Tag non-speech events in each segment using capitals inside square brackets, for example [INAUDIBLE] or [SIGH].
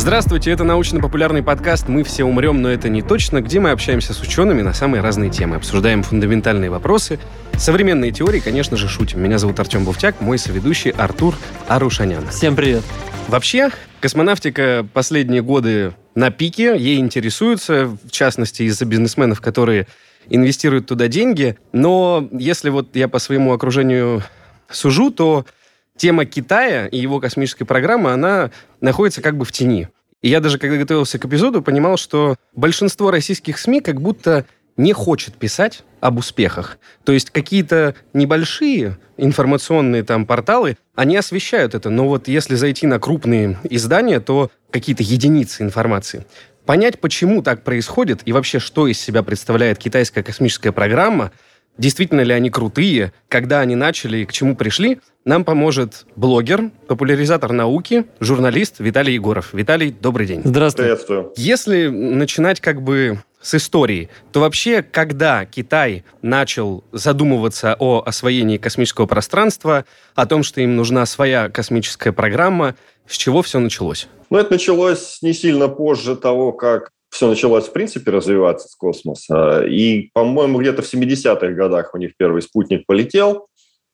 Здравствуйте, это научно-популярный подкаст «Мы все умрем, но это не точно», где мы общаемся с учеными на самые разные темы, обсуждаем фундаментальные вопросы, современные теории, конечно же, шутим. Меня зовут Артем Буфтяк, мой соведущий Артур Арушанян. Всем привет. Вообще, космонавтика последние годы на пике, ей интересуются, в частности, из-за бизнесменов, которые инвестируют туда деньги. Но если вот я по своему окружению сужу, то тема Китая и его космической программы, она находится как бы в тени. И я даже, когда готовился к эпизоду, понимал, что большинство российских СМИ как будто не хочет писать об успехах. То есть какие-то небольшие информационные там порталы, они освещают это. Но вот если зайти на крупные издания, то какие-то единицы информации. Понять, почему так происходит и вообще, что из себя представляет китайская космическая программа – действительно ли они крутые, когда они начали и к чему пришли, нам поможет блогер, популяризатор науки, журналист Виталий Егоров. Виталий, добрый день. Здравствуйте. Приветствую. Если начинать как бы с истории, то вообще, когда Китай начал задумываться о освоении космического пространства, о том, что им нужна своя космическая программа, с чего все началось? Ну, это началось не сильно позже того, как все началось, в принципе, развиваться с космоса. И, по-моему, где-то в 70-х годах у них первый спутник полетел.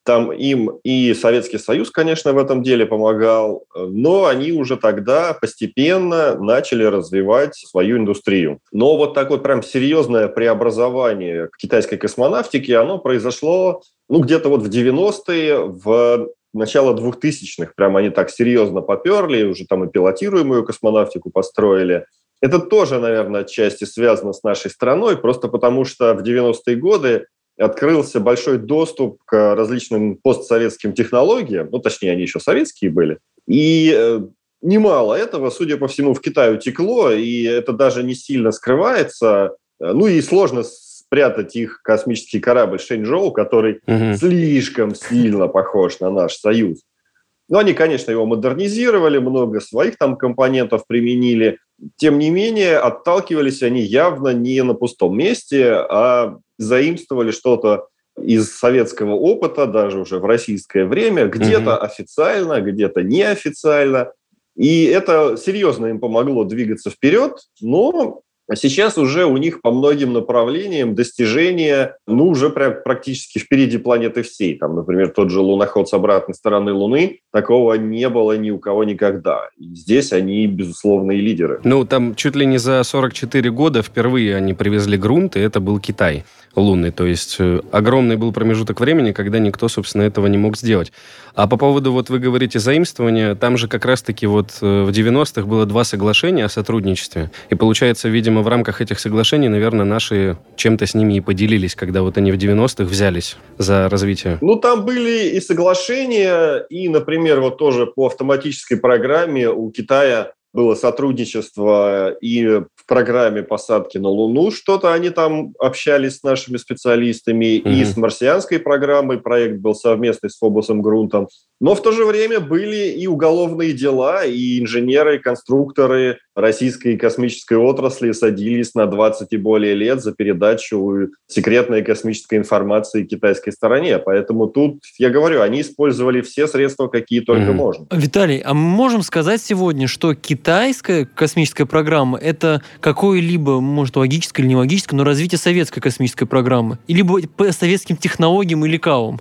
Там им и Советский Союз, конечно, в этом деле помогал, но они уже тогда постепенно начали развивать свою индустрию. Но вот так вот прям серьезное преобразование китайской космонавтики, оно произошло ну, где-то вот в 90-е, в начало 2000-х. Прям они так серьезно поперли, уже там и пилотируемую космонавтику построили. Это тоже, наверное, отчасти связано с нашей страной, просто потому что в 90-е годы открылся большой доступ к различным постсоветским технологиям, ну, точнее, они еще советские были, и э, немало этого, судя по всему, в Китай утекло, и это даже не сильно скрывается. Ну и сложно спрятать их космический корабль Шэньчжоу, который угу. слишком сильно похож на наш Союз. Но они, конечно, его модернизировали, много своих там компонентов применили. Тем не менее, отталкивались они явно не на пустом месте, а заимствовали что-то из советского опыта, даже уже в российское время, где-то угу. официально, где-то неофициально. И это серьезно им помогло двигаться вперед, но а сейчас уже у них по многим направлениям достижения, ну, уже прям практически впереди планеты всей. Там, например, тот же луноход с обратной стороны Луны, такого не было ни у кого никогда. И здесь они, безусловные лидеры. Ну, там чуть ли не за 44 года впервые они привезли грунт, и это был Китай лунный. То есть э, огромный был промежуток времени, когда никто, собственно, этого не мог сделать. А по поводу, вот вы говорите, заимствования, там же как раз-таки вот э, в 90-х было два соглашения о сотрудничестве. И получается, видимо, в рамках этих соглашений, наверное, наши чем-то с ними и поделились, когда вот они в 90-х взялись за развитие. Ну, там были и соглашения, и, например, вот тоже по автоматической программе у Китая было сотрудничество и в программе посадки на Луну что-то они там общались с нашими специалистами, mm-hmm. и с марсианской программой проект был совместный с Фобосом Грунтом. Но в то же время были и уголовные дела, и инженеры, и конструкторы российской космической отрасли садились на 20 и более лет за передачу секретной космической информации китайской стороне. Поэтому тут, я говорю, они использовали все средства, какие только mm-hmm. можно. Виталий, а мы можем сказать сегодня, что китайская космическая программа – это какое-либо, может, логическое или не логическое, но развитие советской космической программы? Или по советским технологиям или кавам?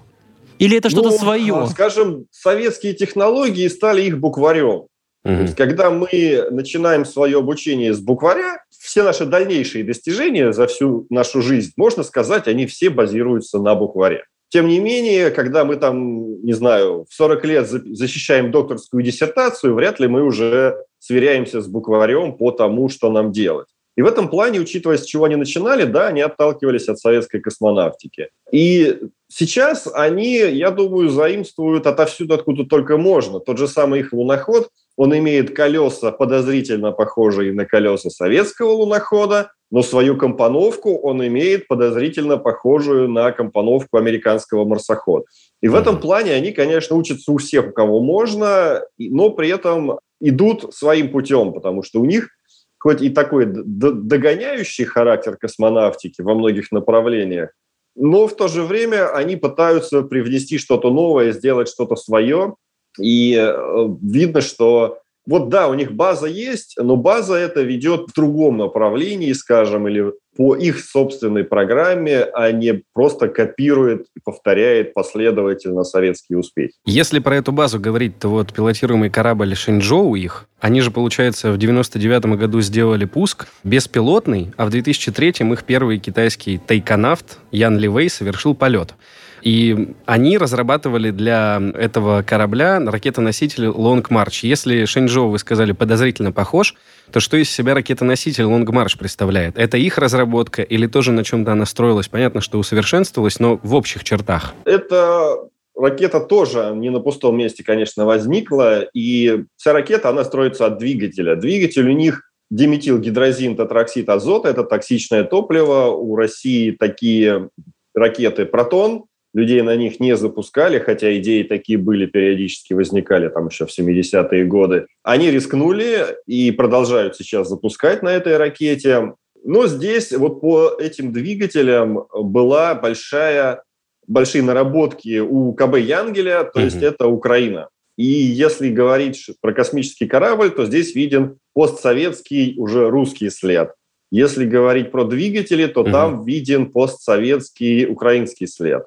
Или это что-то ну, свое? А, скажем, советские технологии стали их букварем. То есть, когда мы начинаем свое обучение с букваря, все наши дальнейшие достижения за всю нашу жизнь, можно сказать, они все базируются на букваре. Тем не менее, когда мы там, не знаю, в 40 лет защищаем докторскую диссертацию, вряд ли мы уже сверяемся с букварем по тому, что нам делать. И в этом плане, учитывая, с чего они начинали, да, они отталкивались от советской космонавтики. И сейчас они, я думаю, заимствуют отовсюду, откуда только можно. Тот же самый их луноход, он имеет колеса, подозрительно похожие на колеса советского лунохода, но свою компоновку он имеет подозрительно похожую на компоновку американского марсохода. И в этом плане они, конечно, учатся у всех, у кого можно, но при этом идут своим путем, потому что у них хоть и такой догоняющий характер космонавтики во многих направлениях, но в то же время они пытаются привнести что-то новое, сделать что-то свое. И э, видно, что вот да, у них база есть, но база это ведет в другом направлении, скажем, или по их собственной программе, а не просто копирует и повторяет последовательно советские успехи. Если про эту базу говорить, то вот пилотируемый корабль Шэньчжоу их, они же, получается, в 99 году сделали пуск беспилотный, а в 2003 их первый китайский тайконавт Ян Ливей совершил полет. И они разрабатывали для этого корабля ракетоноситель Long March. Если Шэньчжоу, вы сказали, подозрительно похож, то что из себя ракетоноситель Long March представляет? Это их разработка или тоже на чем-то она строилась? Понятно, что усовершенствовалась, но в общих чертах. Это ракета тоже не на пустом месте, конечно, возникла. И вся ракета, она строится от двигателя. Двигатель у них диметилгидрозин тетроксид азота, это токсичное топливо. У России такие ракеты «Протон», людей на них не запускали, хотя идеи такие были, периодически возникали там еще в 70-е годы. Они рискнули и продолжают сейчас запускать на этой ракете. Но здесь вот по этим двигателям была большая, большие наработки у КБ Янгеля, то mm-hmm. есть это Украина. И если говорить про космический корабль, то здесь виден постсоветский уже русский след. Если говорить про двигатели, то mm-hmm. там виден постсоветский украинский след.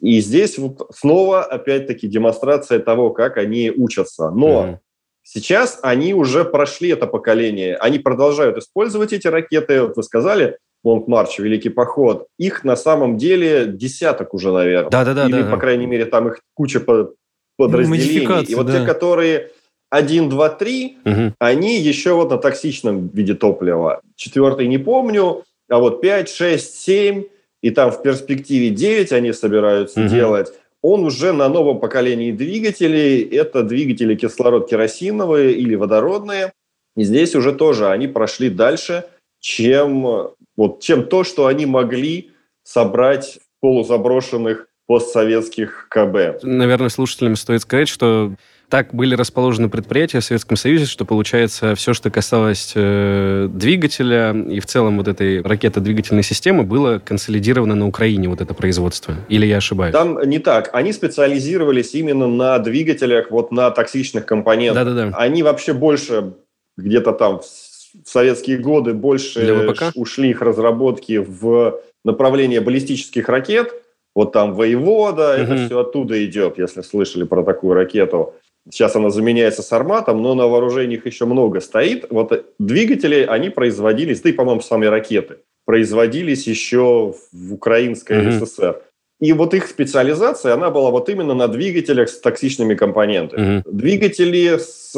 И здесь вот снова, опять-таки, демонстрация того, как они учатся. Но mm-hmm. сейчас они уже прошли это поколение. Они продолжают использовать эти ракеты. Вот вы сказали, Лонг Марч, Великий Поход. Их на самом деле десяток уже, наверное. Да-да-да. Или, да, по крайней мере, там их куча подразделений. И вот да. те, которые 1, 2, 3, угу. они еще вот на токсичном виде топлива. Четвертый не помню, а вот 5, 6, 7 и там в перспективе 9 они собираются угу. делать, он уже на новом поколении двигателей. Это двигатели кислород-керосиновые или водородные. И здесь уже тоже они прошли дальше, чем, вот, чем то, что они могли собрать в полузаброшенных постсоветских КБ. Наверное, слушателям стоит сказать, что так были расположены предприятия в Советском Союзе, что, получается, все, что касалось э, двигателя и в целом вот этой ракетодвигательной системы, было консолидировано на Украине, вот это производство. Или я ошибаюсь? Там не так. Они специализировались именно на двигателях, вот на токсичных компонентах. Да-да-да. Они вообще больше где-то там в советские годы больше ушли их разработки в направление баллистических ракет. Вот там воевода, угу. это все оттуда идет, если слышали про такую ракету. Сейчас она заменяется с арматом, но на вооружении их еще много стоит. Вот двигатели, они производились, да и, по-моему, сами ракеты, производились еще в Украинской mm-hmm. ССР. И вот их специализация, она была вот именно на двигателях с токсичными компонентами. Mm-hmm. Двигатели с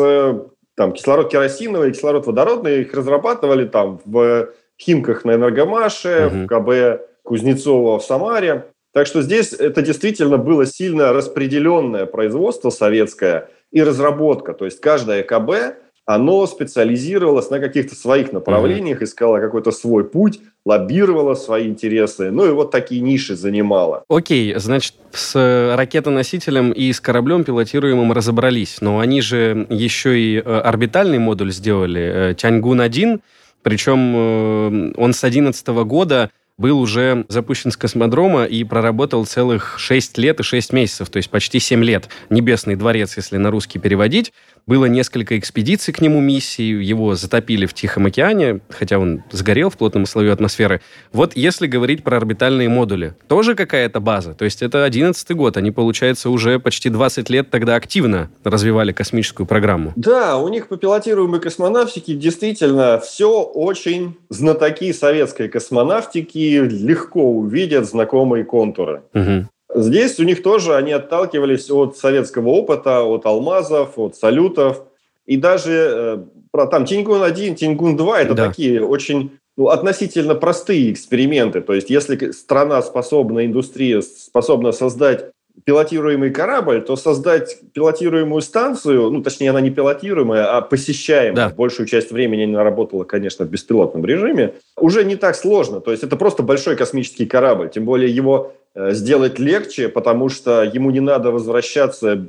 там, кислород-керосиновый, кислород-водородный, их разрабатывали там в Химках на Энергомаше, mm-hmm. в КБ Кузнецова в Самаре. Так что здесь это действительно было сильно распределенное производство советское и разработка. То есть каждое КБ, оно специализировалось на каких-то своих направлениях, искало какой-то свой путь, лоббировало свои интересы, ну и вот такие ниши занимало. Окей, значит, с ракетоносителем и с кораблем пилотируемым разобрались, но они же еще и э, орбитальный модуль сделали, э, Тяньгун-1, причем э, он с 2011 года был уже запущен с космодрома и проработал целых 6 лет и 6 месяцев, то есть почти 7 лет. Небесный дворец, если на русский переводить. Было несколько экспедиций к нему миссий, его затопили в Тихом океане, хотя он сгорел в плотном слое атмосферы. Вот если говорить про орбитальные модули, тоже какая-то база. То есть это 11 год, они, получается, уже почти 20 лет тогда активно развивали космическую программу. Да, у них по пилотируемой космонавтике действительно все очень знатоки советской космонавтики легко увидят знакомые контуры. Угу. Здесь у них тоже они отталкивались от советского опыта, от алмазов, от салютов. И даже э, про там Тиньгун-1, Тиньгун-2 это да. такие очень ну, относительно простые эксперименты. То есть если страна способна, индустрия способна создать пилотируемый корабль, то создать пилотируемую станцию, ну, точнее, она не пилотируемая, а посещаемая, да. большую часть времени она работала, конечно, в беспилотном режиме, уже не так сложно. То есть это просто большой космический корабль, тем более его э, сделать легче, потому что ему не надо возвращаться,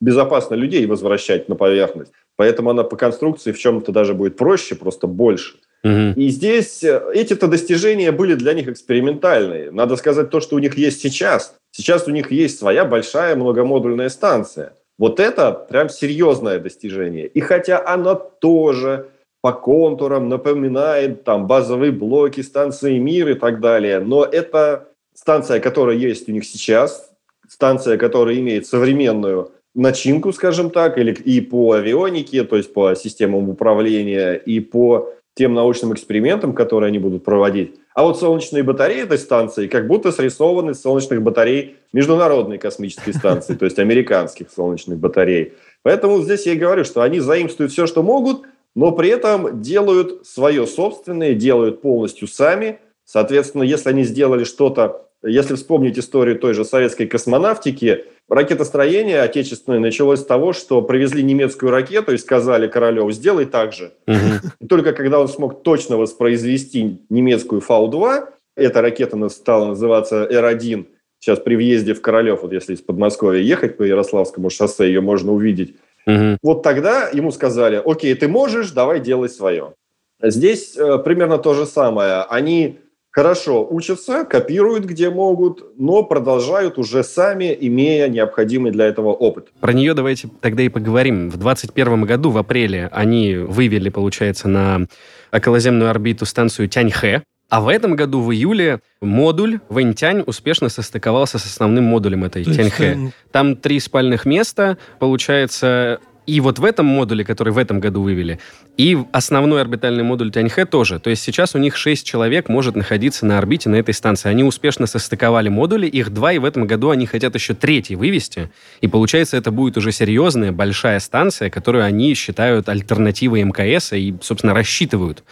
безопасно людей возвращать на поверхность. Поэтому она по конструкции в чем-то даже будет проще, просто больше. Угу. И здесь э, эти-то достижения были для них экспериментальные. Надо сказать то, что у них есть сейчас. Сейчас у них есть своя большая многомодульная станция. Вот это прям серьезное достижение. И хотя она тоже по контурам напоминает там базовые блоки станции «Мир» и так далее, но это станция, которая есть у них сейчас, станция, которая имеет современную начинку, скажем так, или и по авионике, то есть по системам управления, и по тем научным экспериментам, которые они будут проводить. А вот солнечные батареи этой станции как будто срисованы из солнечных батарей Международной космической станции, то есть американских солнечных батарей. Поэтому здесь я и говорю, что они заимствуют все, что могут, но при этом делают свое собственное, делают полностью сами. Соответственно, если они сделали что-то если вспомнить историю той же советской космонавтики, ракетостроение отечественное началось с того, что привезли немецкую ракету и сказали Королеву, сделай так же. Угу. только когда он смог точно воспроизвести немецкую Фау-2, эта ракета стала называться Р-1, сейчас при въезде в Королев, вот если из Подмосковья ехать по Ярославскому шоссе, ее можно увидеть. Угу. Вот тогда ему сказали, окей, ты можешь, давай делай свое. Здесь э, примерно то же самое. Они хорошо учатся, копируют где могут, но продолжают уже сами, имея необходимый для этого опыт. Про нее давайте тогда и поговорим. В 2021 году, в апреле, они вывели, получается, на околоземную орбиту станцию Тяньхэ, а в этом году, в июле, модуль Вэньтянь успешно состыковался с основным модулем этой Тяньхэ. Там три спальных места, получается, и вот в этом модуле, который в этом году вывели, и основной орбитальный модуль Тяньхэ тоже. То есть сейчас у них 6 человек может находиться на орбите на этой станции. Они успешно состыковали модули, их два, и в этом году они хотят еще третий вывести. И получается, это будет уже серьезная, большая станция, которую они считают альтернативой МКС и, собственно, рассчитывают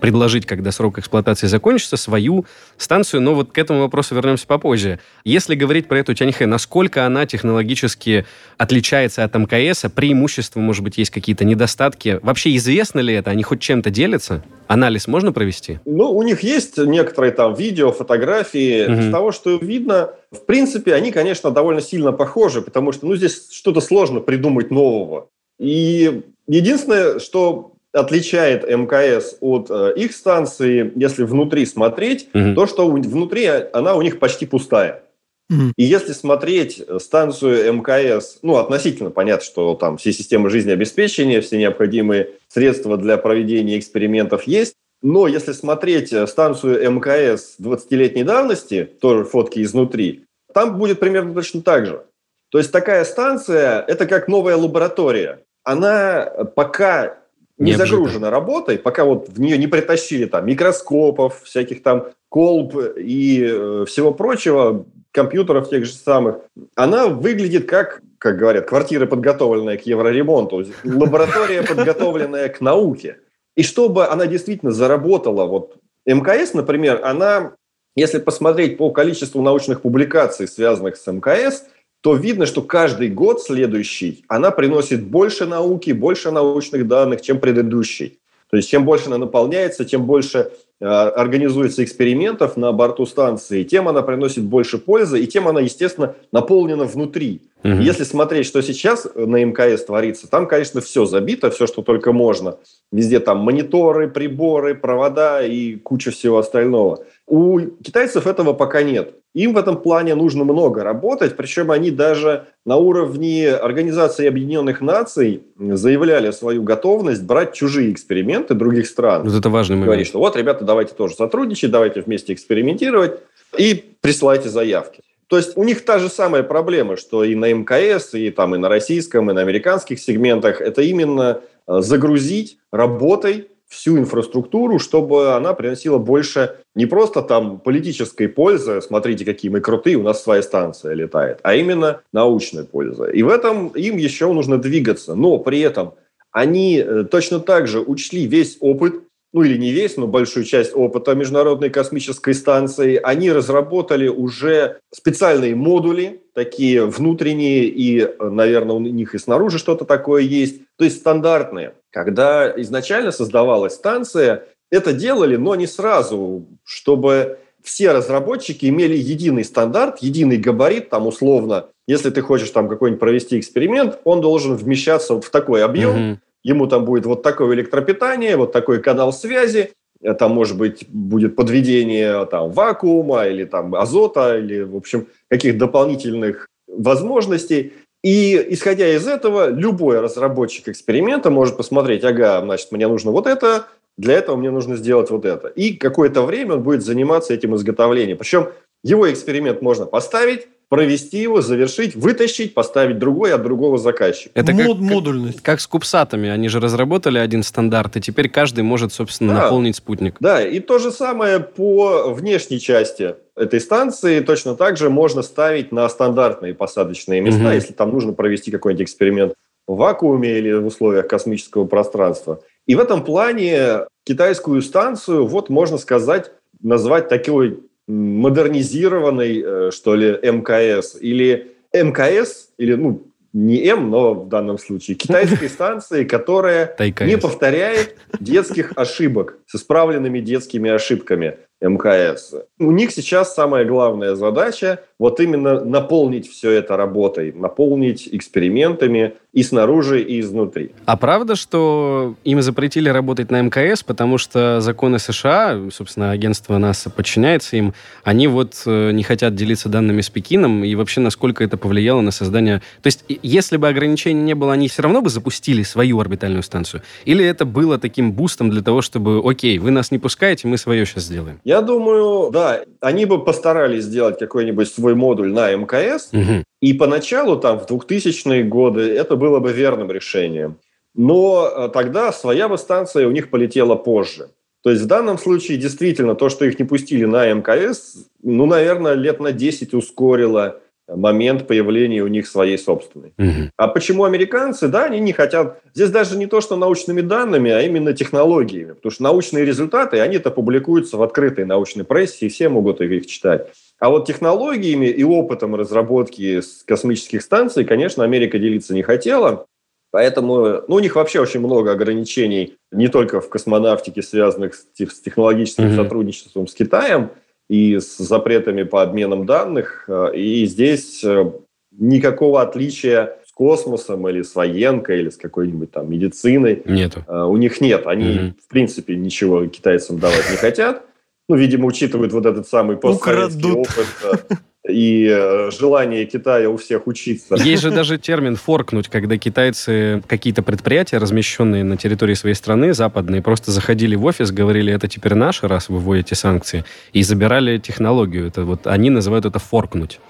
предложить, когда срок эксплуатации закончится, свою станцию. Но вот к этому вопросу вернемся попозже. Если говорить про эту Тяньхэ, насколько она технологически отличается от МКС, преимущества, может быть, есть какие-то недостатки? Вообще известно ли это? Они хоть чем-то делятся? Анализ можно провести? Ну, у них есть некоторые там видео, фотографии. Угу. Из того, что видно, в принципе, они, конечно, довольно сильно похожи, потому что, ну, здесь что-то сложно придумать нового. И единственное, что отличает МКС от э, их станции, если внутри смотреть, угу. то, что внутри она у них почти пустая. Угу. И если смотреть станцию мкс, ну, относительно понятно, что там все системы жизнеобеспечения, все необходимые средства для проведения экспериментов есть, но если смотреть станцию МКС 20-летней давности, тоже фотки изнутри, там будет примерно точно так же. То есть такая станция – это как новая лаборатория. Она пока не загружена работой, пока вот в нее не притащили там микроскопов, всяких там колб и э, всего прочего, компьютеров тех же самых, она выглядит как, как говорят, квартира, подготовленная к евроремонту, лаборатория, подготовленная к науке. И чтобы она действительно заработала, вот МКС, например, она, если посмотреть по количеству научных публикаций, связанных с МКС – то видно, что каждый год следующий она приносит больше науки, больше научных данных, чем предыдущий. То есть чем больше она наполняется, тем больше э, организуется экспериментов на борту станции, тем она приносит больше пользы, и тем она, естественно, наполнена внутри. Угу. Если смотреть, что сейчас на МКС творится, там, конечно, все забито, все, что только можно. Везде там мониторы, приборы, провода и куча всего остального. У китайцев этого пока нет. Им в этом плане нужно много работать, причем они даже на уровне Организации Объединенных Наций заявляли свою готовность брать чужие эксперименты других стран. Вот это важный момент. Говорить, что вот, ребята, давайте тоже сотрудничать, давайте вместе экспериментировать и присылайте заявки. То есть у них та же самая проблема, что и на МКС, и там и на российском, и на американских сегментах, это именно э, загрузить работой всю инфраструктуру, чтобы она приносила больше не просто там политической пользы, смотрите, какие мы крутые, у нас своя станция летает, а именно научной пользы. И в этом им еще нужно двигаться. Но при этом они э, точно так же учли весь опыт ну или не весь, но большую часть опыта Международной космической станции, они разработали уже специальные модули, такие внутренние, и, наверное, у них и снаружи что-то такое есть, то есть стандартные. Когда изначально создавалась станция, это делали, но не сразу, чтобы все разработчики имели единый стандарт, единый габарит, там условно, если ты хочешь там какой-нибудь провести эксперимент, он должен вмещаться вот в такой объем, mm-hmm ему там будет вот такое электропитание, вот такой канал связи, там, может быть, будет подведение там, вакуума или там, азота, или, в общем, каких дополнительных возможностей. И исходя из этого, любой разработчик эксперимента может посмотреть, ага, значит, мне нужно вот это, для этого мне нужно сделать вот это. И какое-то время он будет заниматься этим изготовлением. Причем его эксперимент можно поставить, провести его, завершить, вытащить, поставить другой от другого заказчика. Это Мод, как, модульность. Как, как с кубсатами. Они же разработали один стандарт, и теперь каждый может, собственно, да. наполнить спутник. Да, и то же самое по внешней части этой станции. Точно так же можно ставить на стандартные посадочные места, угу. если там нужно провести какой-нибудь эксперимент в вакууме или в условиях космического пространства. И в этом плане китайскую станцию, вот можно сказать, назвать такой модернизированный, э, что ли, МКС или МКС, или, ну, не М, но в данном случае китайской [LAUGHS] станции, которая не повторяет детских ошибок с исправленными детскими ошибками. МКС. У них сейчас самая главная задача вот именно наполнить все это работой, наполнить экспериментами и снаружи, и изнутри. А правда, что им запретили работать на МКС, потому что законы США, собственно, агентство НАСА подчиняется им, они вот э, не хотят делиться данными с Пекином, и вообще насколько это повлияло на создание... То есть, если бы ограничений не было, они все равно бы запустили свою орбитальную станцию? Или это было таким бустом для того, чтобы, окей, вы нас не пускаете, мы свое сейчас сделаем? Я думаю, да, они бы постарались сделать какой-нибудь свой модуль на МКС, угу. и поначалу, там, в 2000-е годы, это было бы верным решением. Но э, тогда своя бы станция у них полетела позже. То есть в данном случае действительно то, что их не пустили на МКС, ну, наверное, лет на 10 ускорило момент появления у них своей собственной. Угу. А почему американцы? Да, они не хотят... Здесь даже не то, что научными данными, а именно технологиями. Потому что научные результаты, они-то публикуются в открытой научной прессе, и все могут их читать. А вот технологиями и опытом разработки космических станций, конечно, Америка делиться не хотела. Поэтому ну, у них вообще очень много ограничений не только в космонавтике, связанных с, технологическим mm сотрудничеством с Китаем, и с запретами по обменам данных. Э, и здесь э, никакого отличия с космосом или с военкой или с какой-нибудь там медициной Нету. Э, у них нет. Они, угу. в принципе, ничего китайцам давать не хотят. Ну, видимо, учитывают вот этот самый постсоветский опыт и э, желание Китая у всех учиться. Есть же даже термин «форкнуть», когда китайцы какие-то предприятия, размещенные на территории своей страны, западные, просто заходили в офис, говорили, это теперь наше, раз вы вводите санкции, и забирали технологию. Это вот они называют это «форкнуть».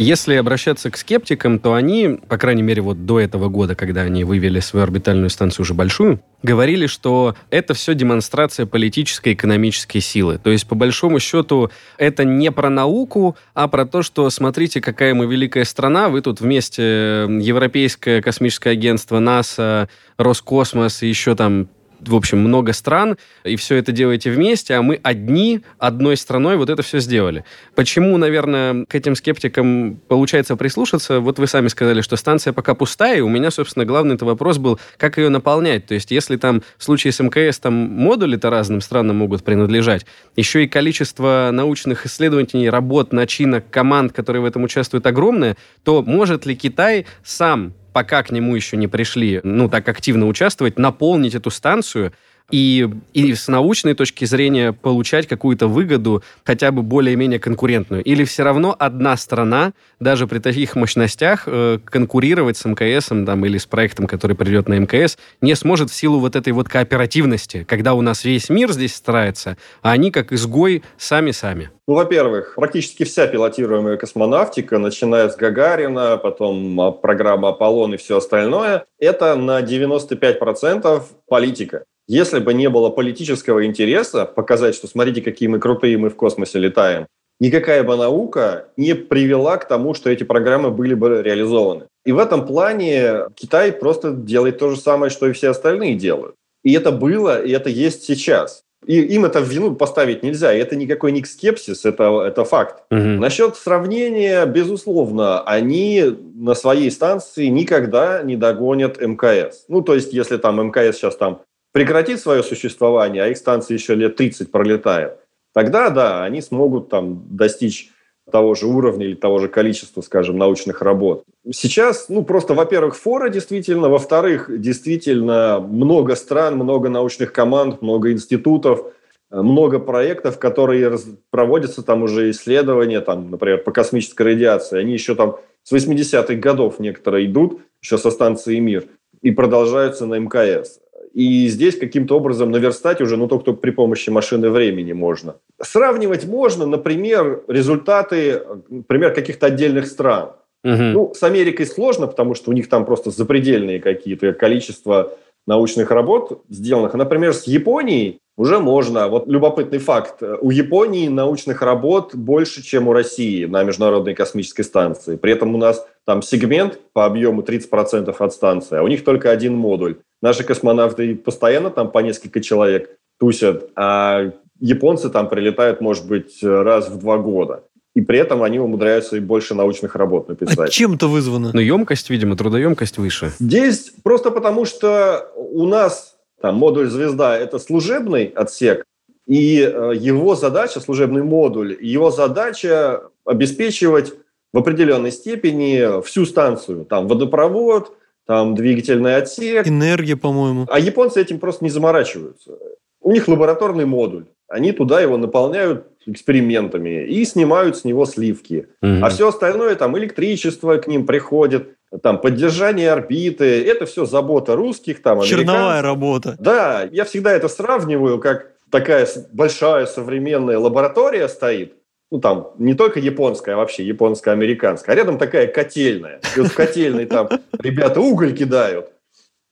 Если обращаться к скептикам, то они, по крайней мере, вот до этого года, когда они вывели свою орбитальную станцию уже большую, говорили, что это все демонстрация политической и экономической силы. То есть, по большому счету, это не про науку, а про то, что смотрите, какая мы великая страна, вы тут вместе Европейское космическое агентство, НАСА, Роскосмос и еще там в общем, много стран, и все это делаете вместе, а мы одни, одной страной вот это все сделали. Почему, наверное, к этим скептикам получается прислушаться? Вот вы сами сказали, что станция пока пустая, и у меня, собственно, главный это вопрос был, как ее наполнять. То есть, если там в случае с МКС там модули-то разным странам могут принадлежать, еще и количество научных исследований, работ, начинок, команд, которые в этом участвуют, огромное, то может ли Китай сам пока к нему еще не пришли, ну, так активно участвовать, наполнить эту станцию и, и с научной точки зрения получать какую-то выгоду, хотя бы более-менее конкурентную? Или все равно одна страна, даже при таких мощностях, э, конкурировать с МКС там, или с проектом, который придет на МКС, не сможет в силу вот этой вот кооперативности, когда у нас весь мир здесь старается, а они как изгой сами-сами? Ну, во-первых, практически вся пилотируемая космонавтика, начиная с Гагарина, потом а, программа «Аполлон» и все остальное, это на 95% политика. Если бы не было политического интереса показать, что смотрите, какие мы крутые, мы в космосе летаем, никакая бы наука не привела к тому, что эти программы были бы реализованы. И в этом плане Китай просто делает то же самое, что и все остальные делают. И это было, и это есть сейчас. И им это в вину поставить нельзя. И это никакой не скепсис, это, это факт. Угу. Насчет сравнения, безусловно, они на своей станции никогда не догонят МКС. Ну, то есть, если там МКС сейчас там прекратит свое существование, а их станция еще лет 30 пролетает, тогда, да, они смогут там достичь того же уровня или того же количества, скажем, научных работ. Сейчас, ну, просто, во-первых, фора действительно, во-вторых, действительно много стран, много научных команд, много институтов, много проектов, которые проводятся там уже исследования, там, например, по космической радиации. Они еще там с 80-х годов некоторые идут, еще со станции «Мир», и продолжаются на МКС. И здесь каким-то образом наверстать уже, ну, только при помощи машины времени можно. Сравнивать можно, например, результаты, например, каких-то отдельных стран. Угу. Ну, с Америкой сложно, потому что у них там просто запредельные какие-то количество научных работ сделанных. Например, с Японией уже можно. Вот любопытный факт. У Японии научных работ больше, чем у России на Международной космической станции. При этом у нас там сегмент по объему 30% от станции, а у них только один модуль. Наши космонавты постоянно там по несколько человек тусят, а японцы там прилетают, может быть, раз в два года. И при этом они умудряются и больше научных работ написать. А чем это вызвано? Ну, емкость, видимо, трудоемкость выше. Здесь просто потому, что у нас там модуль «Звезда» — это служебный отсек, и э, его задача, служебный модуль, его задача обеспечивать в определенной степени всю станцию. Там водопровод, там двигательный отсек. Энергия, по-моему. А японцы этим просто не заморачиваются. У них лабораторный модуль. Они туда его наполняют экспериментами и снимают с него сливки. Угу. А все остальное, там электричество к ним приходит, там поддержание орбиты, это все забота русских, там Черновая работа. Да, я всегда это сравниваю, как такая большая современная лаборатория стоит, ну, там, не только японская, а вообще японско-американская, а рядом такая котельная. И вот в котельной там ребята уголь кидают,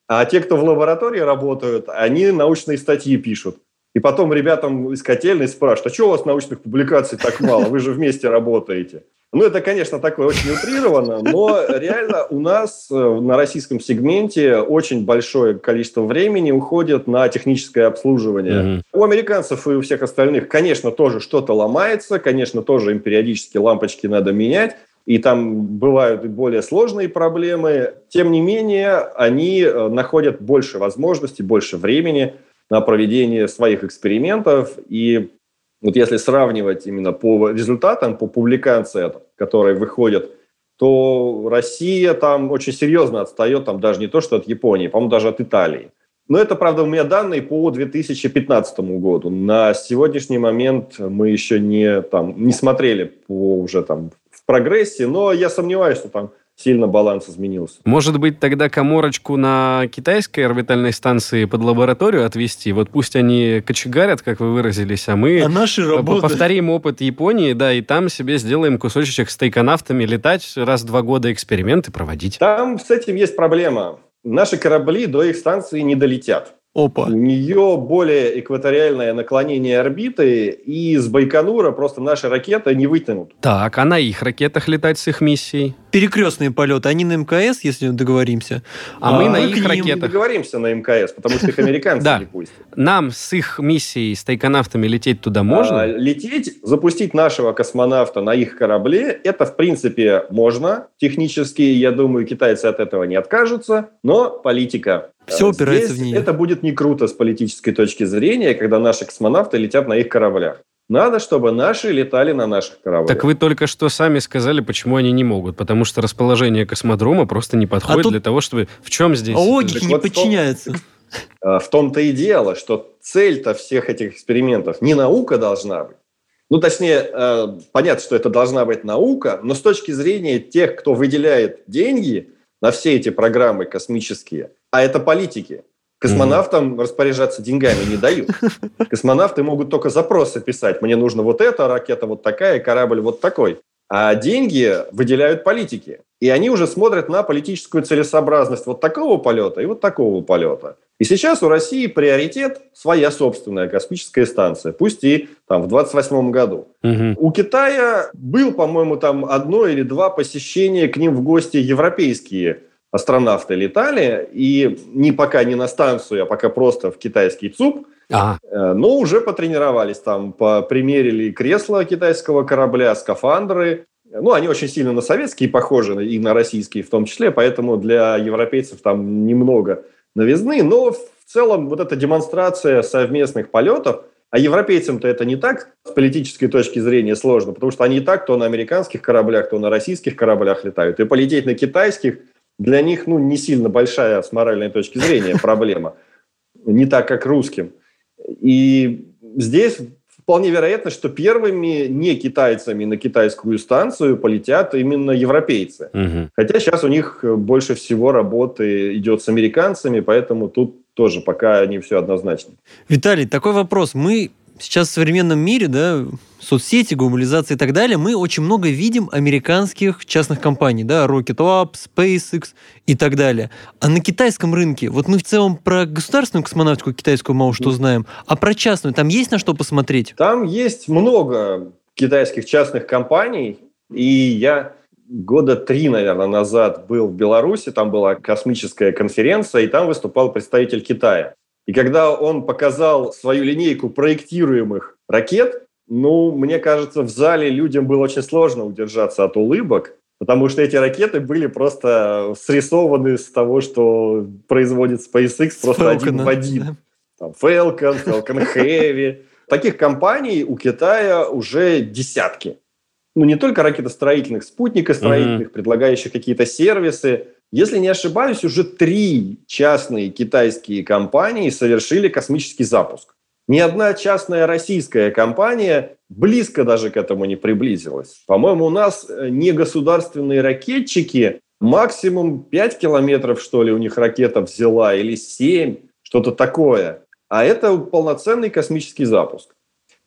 а те, кто в лаборатории работают, они научные статьи пишут. И потом ребятам из котельной спрашивают, а что у вас научных публикаций так мало? Вы же вместе работаете. Ну, это, конечно, такое очень утрировано, но реально у нас э, на российском сегменте очень большое количество времени уходит на техническое обслуживание. Mm-hmm. У американцев и у всех остальных, конечно, тоже что-то ломается, конечно, тоже им периодически лампочки надо менять, и там бывают и более сложные проблемы. Тем не менее, они э, находят больше возможностей, больше времени на проведение своих экспериментов, и вот если сравнивать именно по результатам, по публикациям, которые выходят, то Россия там очень серьезно отстает, там даже не то, что от Японии, по-моему, даже от Италии. Но это, правда, у меня данные по 2015 году. На сегодняшний момент мы еще не, там, не смотрели по уже там в прогрессе, но я сомневаюсь, что там сильно баланс изменился. Может быть, тогда коморочку на китайской орбитальной станции под лабораторию отвести? Вот пусть они кочегарят, как вы выразились, а мы а наши работы... повторим опыт Японии, да, и там себе сделаем кусочек с тайконавтами, летать раз в два года эксперименты проводить. Там с этим есть проблема. Наши корабли до их станции не долетят. Опа. У нее более экваториальное наклонение орбиты, и с Байконура просто наши ракеты не вытянут. Так, а на их ракетах летать с их миссией? Перекрестные полеты, они на МКС, если договоримся. А, а мы на их ракетах. не договоримся на МКС, потому что их американцы не пустят. Нам с их миссией, с тайконавтами лететь туда можно? А, лететь, запустить нашего космонавта на их корабле, это в принципе можно. Технически, я думаю, китайцы от этого не откажутся, но политика все э, упирается Здесь в нее. Это будет не круто с политической точки зрения, когда наши космонавты летят на их кораблях. Надо, чтобы наши летали на наших кораблях. Так вы только что сами сказали, почему они не могут. Потому что расположение космодрома просто не подходит а для того, чтобы... В чем здесь? А логике не вот подчиняется. В том, [LAUGHS] в том-то и дело, что цель-то всех этих экспериментов не наука должна быть. Ну, точнее, э, понятно, что это должна быть наука, но с точки зрения тех, кто выделяет деньги на все эти программы космические, а это политики. Космонавтам mm-hmm. распоряжаться деньгами не дают. [LAUGHS] Космонавты могут только запросы писать. Мне нужно вот это, ракета вот такая, корабль вот такой. А деньги выделяют политики. И они уже смотрят на политическую целесообразность вот такого полета и вот такого полета. И сейчас у России приоритет своя собственная космическая станция, пусть и там в 28 году. Угу. У Китая был, по-моему, там одно или два посещения к ним в гости европейские астронавты летали, и не пока не на станцию, а пока просто в китайский ЦУП, ага. Э, но уже потренировались там, примерили кресла китайского корабля, скафандры. Ну, они очень сильно на советские похожи, и на российские в том числе, поэтому для европейцев там немного новизны, но в целом вот эта демонстрация совместных полетов, а европейцам-то это не так с политической точки зрения сложно, потому что они и так то на американских кораблях, то на российских кораблях летают. И полететь на китайских – для них ну, не сильно большая с моральной точки зрения проблема. Не так, как русским. И здесь вполне вероятно, что первыми не китайцами на китайскую станцию полетят именно европейцы. Угу. Хотя сейчас у них больше всего работы идет с американцами, поэтому тут тоже пока не все однозначно. Виталий, такой вопрос. Мы сейчас в современном мире, да, соцсети, глобализация и так далее, мы очень много видим американских частных компаний, да, Rocket Lab, SpaceX и так далее. А на китайском рынке, вот мы в целом про государственную космонавтику китайскую мало что знаем, а про частную, там есть на что посмотреть? Там есть много китайских частных компаний, и я года три, наверное, назад был в Беларуси, там была космическая конференция, и там выступал представитель Китая. И когда он показал свою линейку проектируемых ракет, ну, мне кажется, в зале людям было очень сложно удержаться от улыбок, потому что эти ракеты были просто срисованы с того, что производит SpaceX, просто Falcon, один в один. Да. Там Falcon, Falcon Heavy. Таких компаний у Китая уже десятки. Ну, не только ракетостроительных, спутникостроительных, mm-hmm. предлагающих какие-то сервисы, если не ошибаюсь, уже три частные китайские компании совершили космический запуск. Ни одна частная российская компания близко даже к этому не приблизилась. По-моему, у нас э, не государственные ракетчики максимум 5 километров, что ли, у них ракета взяла, или 7, что-то такое. А это полноценный космический запуск.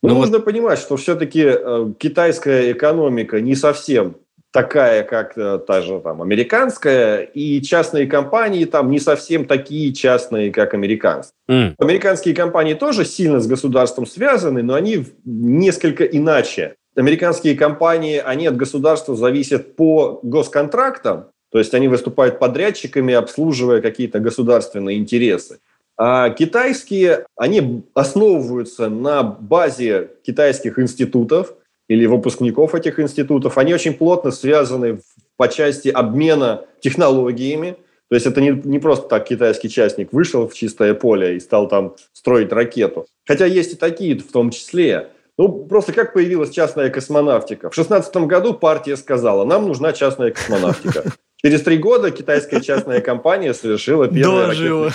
Но ну, нужно вот... понимать, что все-таки э, китайская экономика не совсем такая, как та же там американская, и частные компании там не совсем такие частные, как американские. Mm. Американские компании тоже сильно с государством связаны, но они несколько иначе. Американские компании, они от государства зависят по госконтрактам, то есть они выступают подрядчиками, обслуживая какие-то государственные интересы. А китайские, они основываются на базе китайских институтов, или выпускников этих институтов, они очень плотно связаны по части обмена технологиями. То есть это не, не просто так китайский частник вышел в чистое поле и стал там строить ракету. Хотя есть и такие в том числе. Ну, просто как появилась частная космонавтика? В 16 году партия сказала, нам нужна частная космонавтика. Через три года китайская частная компания совершила первый ракетный,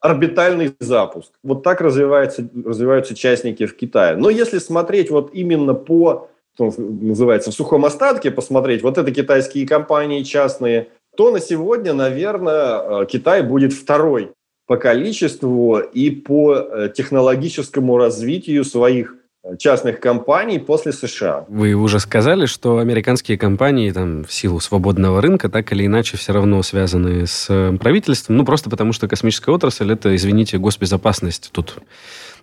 орбитальный запуск. Вот так развиваются, развиваются частники в Китае. Но если смотреть вот именно по, что называется, в сухом остатке, посмотреть, вот это китайские компании частные, то на сегодня, наверное, э, Китай будет второй по количеству и по э, технологическому развитию своих частных компаний после США. Вы уже сказали, что американские компании там в силу свободного рынка так или иначе все равно связаны с э, правительством, ну просто потому что космическая отрасль это, извините, госбезопасность тут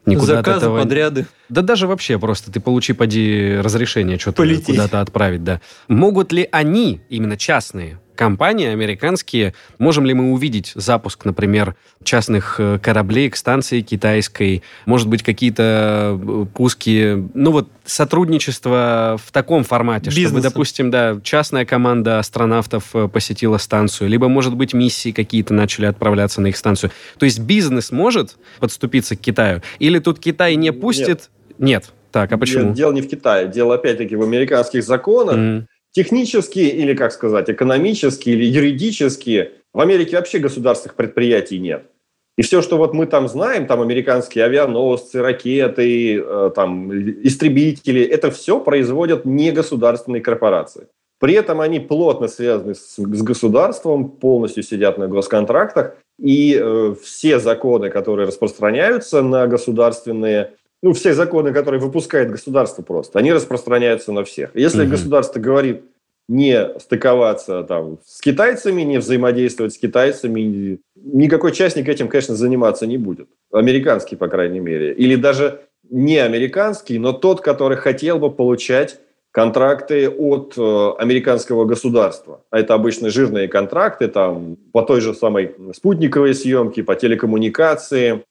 никуда Заказы, этого... подряды. Да даже вообще просто ты получи, поди, разрешение что-то куда-то отправить, да. Могут ли они, именно частные, компании американские. Можем ли мы увидеть запуск, например, частных э, кораблей к станции китайской? Может быть, какие-то э, пуски, ну вот сотрудничество в таком формате, Бизнеса. чтобы, допустим, да, частная команда астронавтов э, посетила станцию, либо, может быть, миссии какие-то начали отправляться на их станцию. То есть бизнес может подступиться к Китаю? Или тут Китай не пустит? Нет. Нет. Так, а почему? Нет, дело не в Китае. Дело, опять-таки, в американских законах. Mm-hmm Технически или, как сказать, экономически или юридически в Америке вообще государственных предприятий нет. И все, что вот мы там знаем, там американские авианосцы, ракеты, э, там истребители, это все производят не государственные корпорации. При этом они плотно связаны с, с государством, полностью сидят на госконтрактах, и э, все законы, которые распространяются на государственные ну, все законы, которые выпускает государство просто, они распространяются на всех. Если угу. государство говорит не стыковаться там, с китайцами, не взаимодействовать с китайцами, никакой частник этим, конечно, заниматься не будет. Американский, по крайней мере. Или даже не американский, но тот, который хотел бы получать контракты от э, американского государства. А это обычно жирные контракты там, по той же самой спутниковой съемке, по телекоммуникации,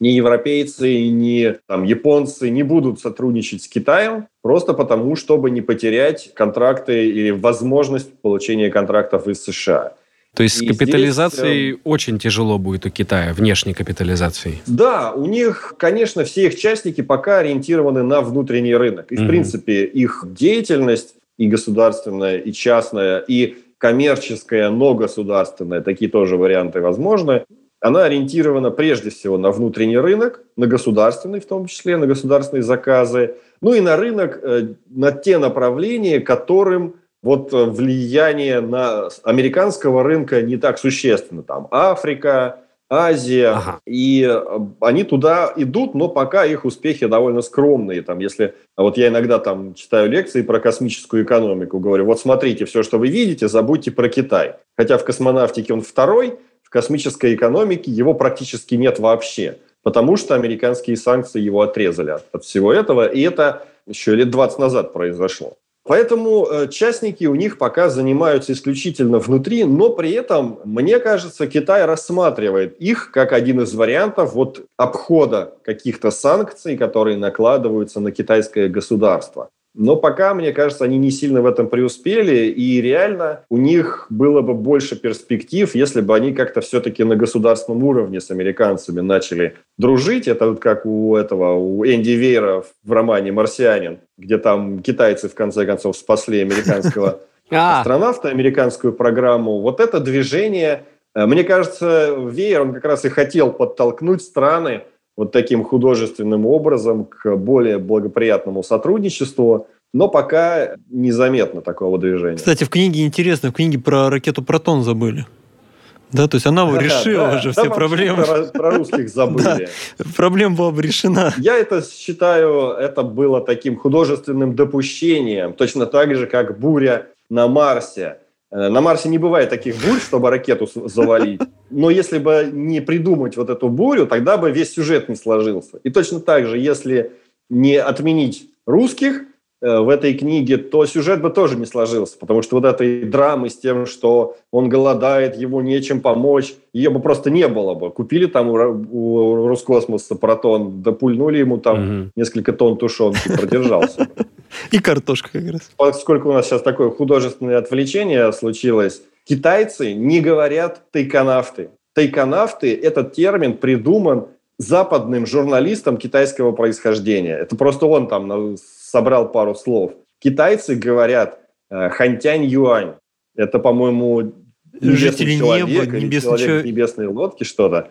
ни европейцы, ни там, японцы не будут сотрудничать с Китаем, просто потому, чтобы не потерять контракты или возможность получения контрактов из США. То есть и с капитализацией здесь, очень тяжело будет у Китая, внешней капитализацией. Да, у них, конечно, все их частники пока ориентированы на внутренний рынок. И, mm-hmm. в принципе, их деятельность и государственная, и частная, и коммерческая, но государственная, такие тоже варианты возможны, она ориентирована прежде всего на внутренний рынок, на государственный в том числе, на государственные заказы, ну и на рынок, э, на те направления, которым вот влияние на американского рынка не так существенно. Там Африка, Азия, ага. и э, они туда идут, но пока их успехи довольно скромные. Там, если а вот я иногда там читаю лекции про космическую экономику, говорю, вот смотрите, все, что вы видите, забудьте про Китай. Хотя в космонавтике он второй, космической экономике его практически нет вообще, потому что американские санкции его отрезали от, от всего этого, и это еще лет 20 назад произошло. Поэтому э, частники у них пока занимаются исключительно внутри, но при этом, мне кажется, Китай рассматривает их как один из вариантов вот обхода каких-то санкций, которые накладываются на китайское государство. Но пока, мне кажется, они не сильно в этом преуспели, и реально у них было бы больше перспектив, если бы они как-то все-таки на государственном уровне с американцами начали дружить. Это вот как у этого, у Энди Вейра в романе «Марсианин», где там китайцы в конце концов спасли американского [LAUGHS] а. астронавта, американскую программу. Вот это движение, э, мне кажется, Вейер, он как раз и хотел подтолкнуть страны вот таким художественным образом к более благоприятному сотрудничеству, но пока незаметно такого движения. Кстати, в книге интересно, в книге про ракету «Протон» забыли. Да, то есть она [LAUGHS] бы решила да, уже да, все проблемы. Про, про русских [LAUGHS] забыли. Да, проблема была бы решена. Я это считаю, это было таким художественным допущением, точно так же, как буря на Марсе. Э, на Марсе не бывает таких бурь, чтобы ракету завалить. Но если бы не придумать вот эту бурю, тогда бы весь сюжет не сложился. И точно так же, если не отменить русских в этой книге, то сюжет бы тоже не сложился, потому что вот этой драмы с тем, что он голодает, его нечем помочь, ее бы просто не было бы. Купили там у, у Роскосмоса протон, допульнули ему там угу. несколько тонн тушенки, продержался. И картошка как раз. Поскольку у нас сейчас такое художественное отвлечение случилось, китайцы не говорят тайконавты. Тайконавты – этот термин придуман западным журналистом китайского происхождения. Это просто он там собрал пару слов. Китайцы говорят э, хантянь юань. Это, по-моему, небесный человек неба, небесный человек человек. небесной лодки, что-то.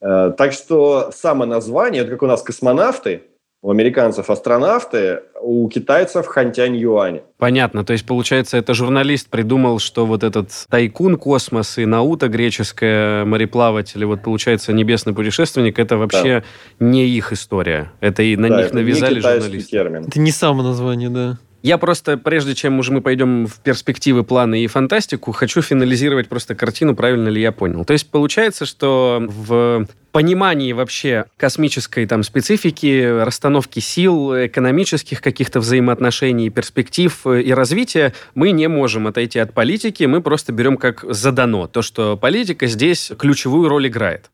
Э, так что само название, это как у нас космонавты – у американцев астронавты, у китайцев хантянь-юань. Понятно. То есть, получается, это журналист придумал, что вот этот тайкун космос и наута греческая, мореплаватель, и вот, получается, небесный путешественник, это вообще да. не их история. Это и на да, них навязали журналисты. Термин. Это не само название, да. Я просто, прежде чем уже мы пойдем в перспективы, планы и фантастику, хочу финализировать просто картину, правильно ли я понял. То есть получается, что в понимании вообще космической там специфики, расстановки сил, экономических каких-то взаимоотношений, перспектив и развития, мы не можем отойти от политики, мы просто берем как задано то, что политика здесь ключевую роль играет.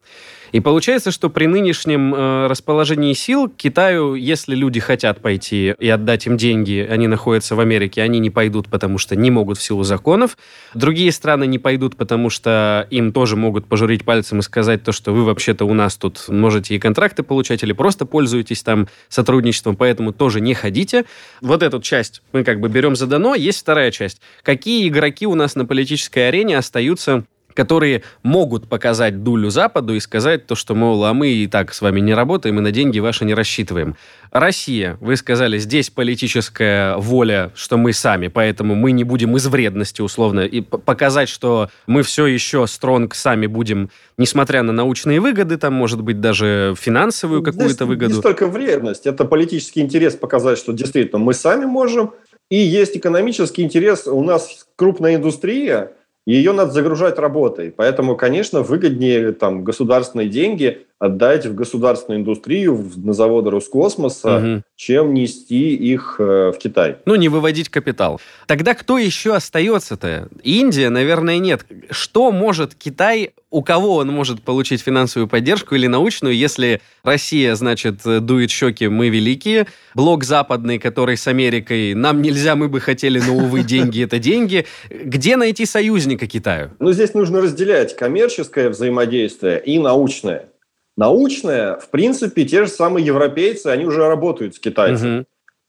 И получается, что при нынешнем э, расположении сил Китаю, если люди хотят пойти и отдать им деньги, они находятся в Америке, они не пойдут, потому что не могут в силу законов. Другие страны не пойдут, потому что им тоже могут пожурить пальцем и сказать то, что вы вообще-то у нас тут можете и контракты получать, или просто пользуетесь там сотрудничеством, поэтому тоже не ходите. Вот эту часть мы как бы берем за дано. Есть вторая часть. Какие игроки у нас на политической арене остаются которые могут показать дулю Западу и сказать то, что, мол, а мы и так с вами не работаем, и на деньги ваши не рассчитываем. Россия, вы сказали, здесь политическая воля, что мы сами, поэтому мы не будем из вредности, условно, и показать, что мы все еще стронг сами будем, несмотря на научные выгоды, там, может быть, даже финансовую какую-то выгоду. Не столько вредность, это политический интерес показать, что действительно мы сами можем, и есть экономический интерес, у нас крупная индустрия, ее надо загружать работой. Поэтому, конечно, выгоднее там, государственные деньги отдать в государственную индустрию, на заводы Роскосмоса, угу. чем нести их э, в Китай. Ну, не выводить капитал. Тогда кто еще остается-то? Индия, наверное, нет. Что может Китай, у кого он может получить финансовую поддержку или научную, если Россия, значит, дует щеки «мы великие», блок западный, который с Америкой «нам нельзя, мы бы хотели, но, увы, [LAUGHS] деньги – это деньги». Где найти союзника Китаю? Ну, здесь нужно разделять коммерческое взаимодействие и научное. Научное, в принципе, те же самые европейцы, они уже работают с китайцами. Угу.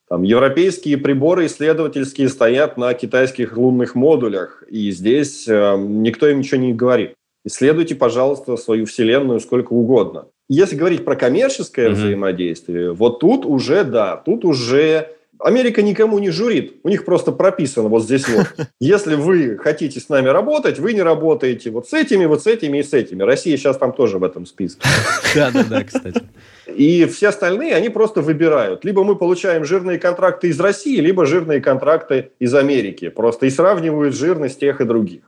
Там европейские приборы исследовательские стоят на китайских лунных модулях, и здесь э, никто им ничего не говорит. исследуйте, пожалуйста, свою вселенную сколько угодно. Если говорить про коммерческое mm-hmm. взаимодействие, вот тут уже, да, тут уже Америка никому не журит. У них просто прописано вот здесь вот. [LAUGHS] Если вы хотите с нами работать, вы не работаете вот с этими, вот с этими и с этими. Россия сейчас там тоже в этом списке. [LAUGHS] Да, да, да, кстати. И все остальные, они просто выбирают. Либо мы получаем жирные контракты из России, либо жирные контракты из Америки. Просто и сравнивают жирность тех и других.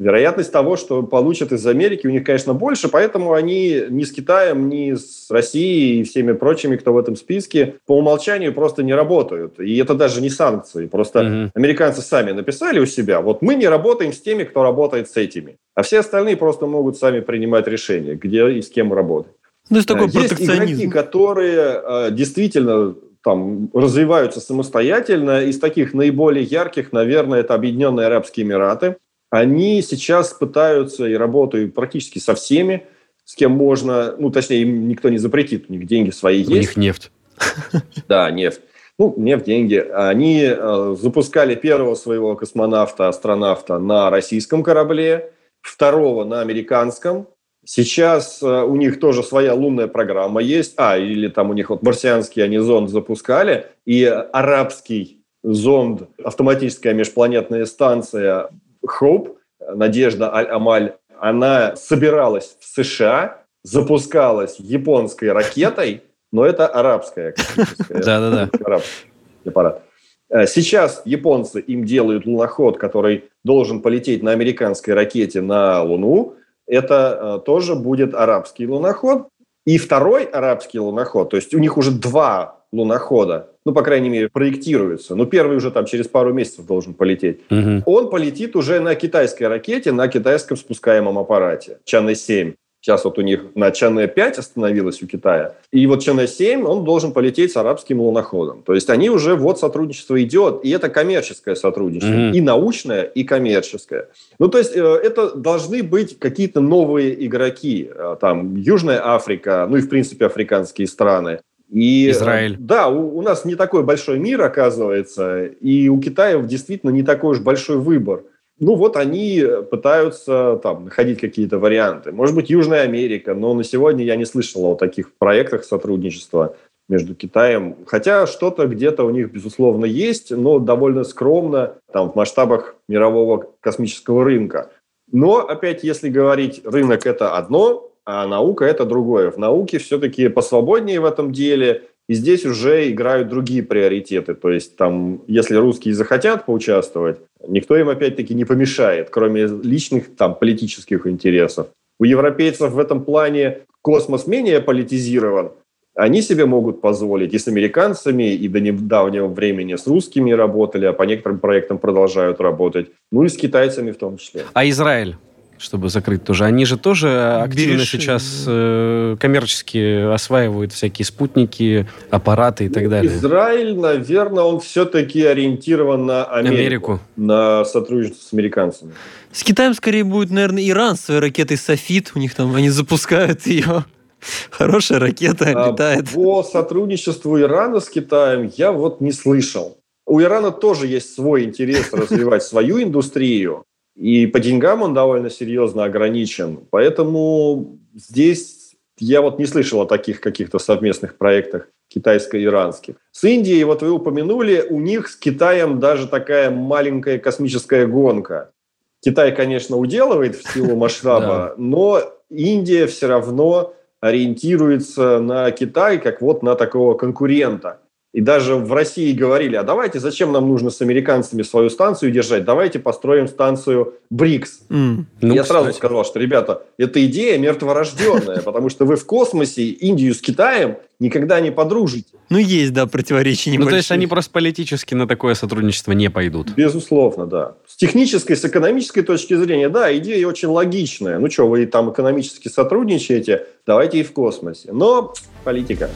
Вероятность того, что получат из Америки, у них, конечно, больше, поэтому они ни с Китаем, ни с Россией и всеми прочими, кто в этом списке, по умолчанию просто не работают. И это даже не санкции. Просто угу. американцы сами написали у себя, вот мы не работаем с теми, кто работает с этими. А все остальные просто могут сами принимать решения, где и с кем работать. Ну, есть такой есть игроки, которые э, действительно там развиваются самостоятельно. Из таких наиболее ярких, наверное, это Объединенные Арабские Эмираты они сейчас пытаются и работают практически со всеми, с кем можно, ну, точнее, им никто не запретит, у них деньги свои есть. У них нефть. [LAUGHS] Да, нефть. Ну, нефть, деньги. Они э, запускали первого своего космонавта, астронавта на российском корабле, второго на американском. Сейчас э, у них тоже своя лунная программа есть. А, или там у них вот марсианский они зонд запускали, и арабский зонд, автоматическая межпланетная станция Хоуп, Надежда Аль-Амаль, она собиралась в США, запускалась японской ракетой, но это арабская. [LAUGHS] Да-да-да. Арабский аппарат. Э, сейчас японцы им делают луноход, который должен полететь на американской ракете на Луну. Это э, тоже будет арабский луноход. И второй арабский луноход, то есть у них уже два лунохода, ну, по крайней мере, проектируется, но первый уже там через пару месяцев должен полететь, угу. он полетит уже на китайской ракете, на китайском спускаемом аппарате Чане-7. Сейчас вот у них на Чане-5 остановилась у Китая. И вот Чане-7, он должен полететь с арабским луноходом. То есть они уже, вот сотрудничество идет, и это коммерческое сотрудничество. Mm-hmm. И научное, и коммерческое. Ну, то есть э, это должны быть какие-то новые игроки. Э, там Южная Африка, ну и, в принципе, африканские страны. И, э, Израиль. Да, у, у нас не такой большой мир, оказывается, и у Китая действительно не такой уж большой выбор. Ну вот они пытаются там находить какие-то варианты. Может быть, Южная Америка, но на сегодня я не слышал о таких проектах сотрудничества между Китаем. Хотя что-то где-то у них, безусловно, есть, но довольно скромно там, в масштабах мирового космического рынка. Но, опять, если говорить, рынок – это одно, а наука – это другое. В науке все-таки посвободнее в этом деле, и здесь уже играют другие приоритеты. То есть там, если русские захотят поучаствовать, никто им опять-таки не помешает, кроме личных там политических интересов. У европейцев в этом плане космос менее политизирован, они себе могут позволить и с американцами, и до недавнего времени с русскими работали, а по некоторым проектам продолжают работать. Ну и с китайцами в том числе. А Израиль? Чтобы закрыть тоже. Они же тоже активно Берешь... сейчас э, коммерчески осваивают всякие спутники, аппараты и так ну, далее. Израиль, наверное, он все-таки ориентирован на Америку, Америку. на сотрудничество с американцами. С Китаем скорее будет, наверное, Иран с своей ракетой «Софит». У них там, они запускают ее. [LAUGHS] Хорошая ракета а летает. По сотрудничеству Ирана с Китаем я вот не слышал. У Ирана тоже есть свой интерес развивать свою индустрию. И по деньгам он довольно серьезно ограничен. Поэтому здесь я вот не слышал о таких каких-то совместных проектах китайско-иранских. С Индией, вот вы упомянули, у них с Китаем даже такая маленькая космическая гонка. Китай, конечно, уделывает в силу [LAUGHS] масштаба, но Индия все равно ориентируется на Китай как вот на такого конкурента. И даже в России говорили, а давайте, зачем нам нужно с американцами свою станцию держать, давайте построим станцию БРИКС. Mm. Ну, Я сразу сказал, что, ребята, эта идея мертворожденная, потому что вы в космосе Индию с Китаем никогда не подружите. Ну, есть, да, противоречия небольшие. Ну, то есть они просто политически на такое сотрудничество не пойдут? Безусловно, да. С технической, с экономической точки зрения, да, идея очень логичная. Ну что, вы там экономически сотрудничаете, давайте и в космосе. Но политика.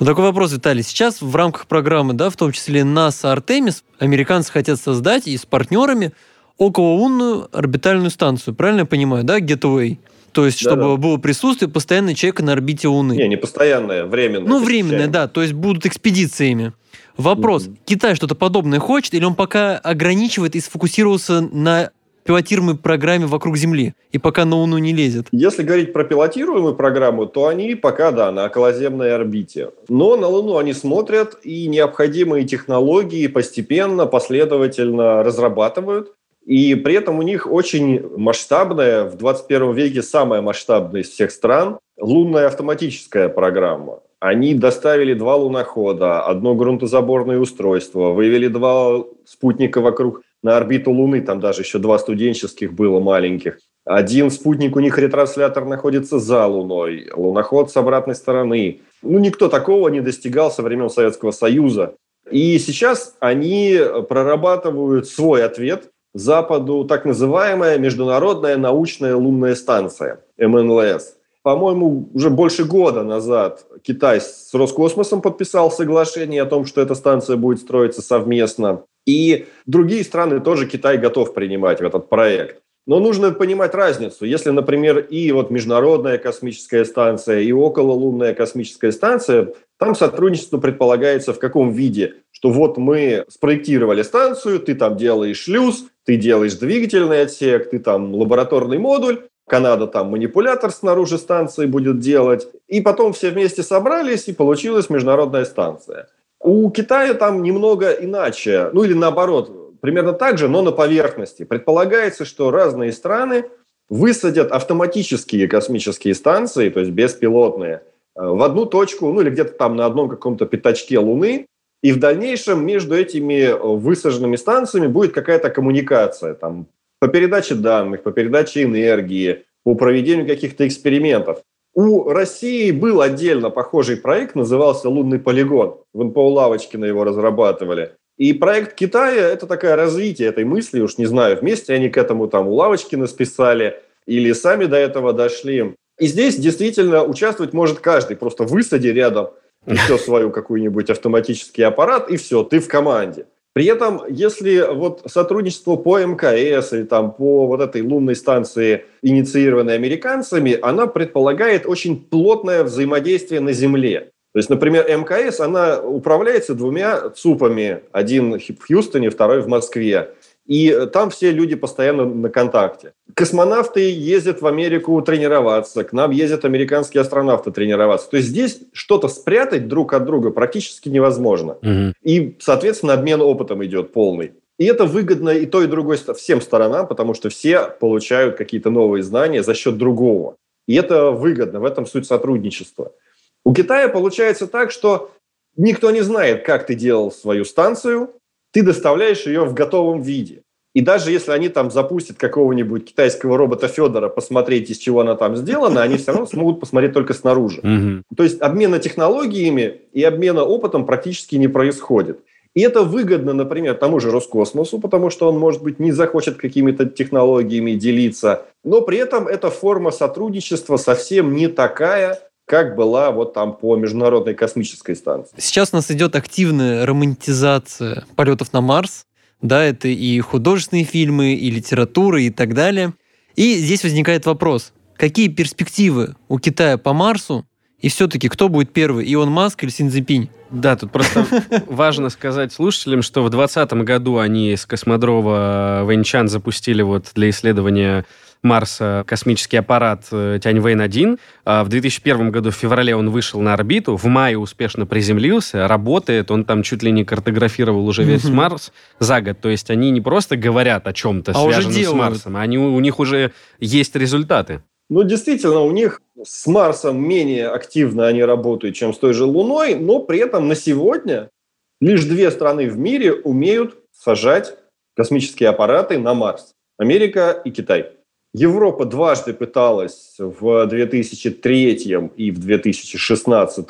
Вот такой вопрос, Виталий. Сейчас в рамках программы, да, в том числе НАСА Артемис, американцы хотят создать и с партнерами окололунную орбитальную станцию. Правильно я понимаю, да, Getaway? То есть, чтобы было присутствие постоянно человека на орбите Луны. Не, не постоянное, временное. Ну, временное, да. То есть будут экспедициями. Вопрос. Мгм. Китай что-то подобное хочет, или он пока ограничивает и сфокусировался на пилотируемой программе вокруг Земли, и пока на Луну не лезет? Если говорить про пилотируемую программу, то они пока, да, на околоземной орбите. Но на Луну они смотрят и необходимые технологии постепенно, последовательно разрабатывают. И при этом у них очень масштабная, в 21 веке самая масштабная из всех стран, лунная автоматическая программа. Они доставили два лунохода, одно грунтозаборное устройство, вывели два спутника вокруг на орбиту Луны, там даже еще два студенческих было маленьких. Один спутник у них ретранслятор находится за Луной, луноход с обратной стороны. Ну, никто такого не достигал со времен Советского Союза. И сейчас они прорабатывают свой ответ Западу, так называемая Международная научная лунная станция, МНЛС. По-моему, уже больше года назад Китай с Роскосмосом подписал соглашение о том, что эта станция будет строиться совместно. И другие страны тоже Китай готов принимать в этот проект. Но нужно понимать разницу. Если, например, и вот Международная космическая станция, и окололунная космическая станция, там сотрудничество предполагается в каком виде? Что вот мы спроектировали станцию, ты там делаешь шлюз, ты делаешь двигательный отсек, ты там лабораторный модуль, Канада там манипулятор снаружи станции будет делать. И потом все вместе собрались, и получилась международная станция. У Китая там немного иначе, ну или наоборот, примерно так же, но на поверхности. Предполагается, что разные страны высадят автоматические космические станции, то есть беспилотные, э, в одну точку, ну или где-то там на одном каком-то пятачке Луны, и в дальнейшем между этими э, высаженными станциями будет какая-то коммуникация, там, по передаче данных, по передаче энергии, по проведению каких-то экспериментов. У России был отдельно похожий проект, назывался «Лунный полигон». В НПО Лавочкина его разрабатывали. И проект Китая – это такое развитие этой мысли, уж не знаю, вместе они к этому там у Лавочкина списали или сами до этого дошли. И здесь действительно участвовать может каждый. Просто высади рядом еще свою какой-нибудь автоматический аппарат, и все, ты в команде. При этом, если вот сотрудничество по МКС или там по вот этой лунной станции, инициированной американцами, она предполагает очень плотное взаимодействие на Земле. То есть, например, МКС, она управляется двумя ЦУПами. Один в Хьюстоне, второй в Москве. И там все люди постоянно на контакте. Космонавты ездят в Америку тренироваться, к нам ездят американские астронавты тренироваться. То есть здесь что-то спрятать друг от друга практически невозможно. Мгм. И, соответственно, обмен опытом идет полный. И это выгодно и той, и другой всем сторонам, потому что все получают какие-то новые знания за счет другого. И это выгодно, в этом суть сотрудничества. У Китая получается так, что никто не знает, как ты делал свою станцию, ты доставляешь ее в готовом виде. И даже если они там запустят какого-нибудь китайского робота Федора посмотреть, из чего она там сделана, они все равно смогут посмотреть только снаружи. Мгм. То есть обмена технологиями и обмена опытом практически не происходит. И это выгодно, например, тому же Роскосмосу, потому что он, может быть, не захочет какими-то технологиями делиться, но при этом эта форма сотрудничества совсем не такая, как была вот там по Международной космической станции. Сейчас у нас идет активная романтизация полетов на Марс. Да, это и художественные фильмы, и литература, и так далее. И здесь возникает вопрос, какие перспективы у Китая по Марсу, и все-таки кто будет первый, Илон Маск или Синьцзипинь? Да, тут просто [LAUGHS] важно сказать слушателям, что в 2020 году они с космодрома Вэньчан запустили вот для исследования Марса космический аппарат э, Тяньвэнь-1. А в 2001 году в феврале он вышел на орбиту, в мае успешно приземлился, работает, он там чуть ли не картографировал уже весь Мгм. Марс за год. То есть они не просто говорят о чем-то, А связанном с. Марсом, они, у них уже есть результаты. Ну, действительно, у них с Марсом менее активно они работают, чем с той же Луной, но при этом на сегодня лишь две страны в мире умеют сажать космические аппараты на Марс. Америка и Китай. Европа дважды пыталась в 2003 и в 2016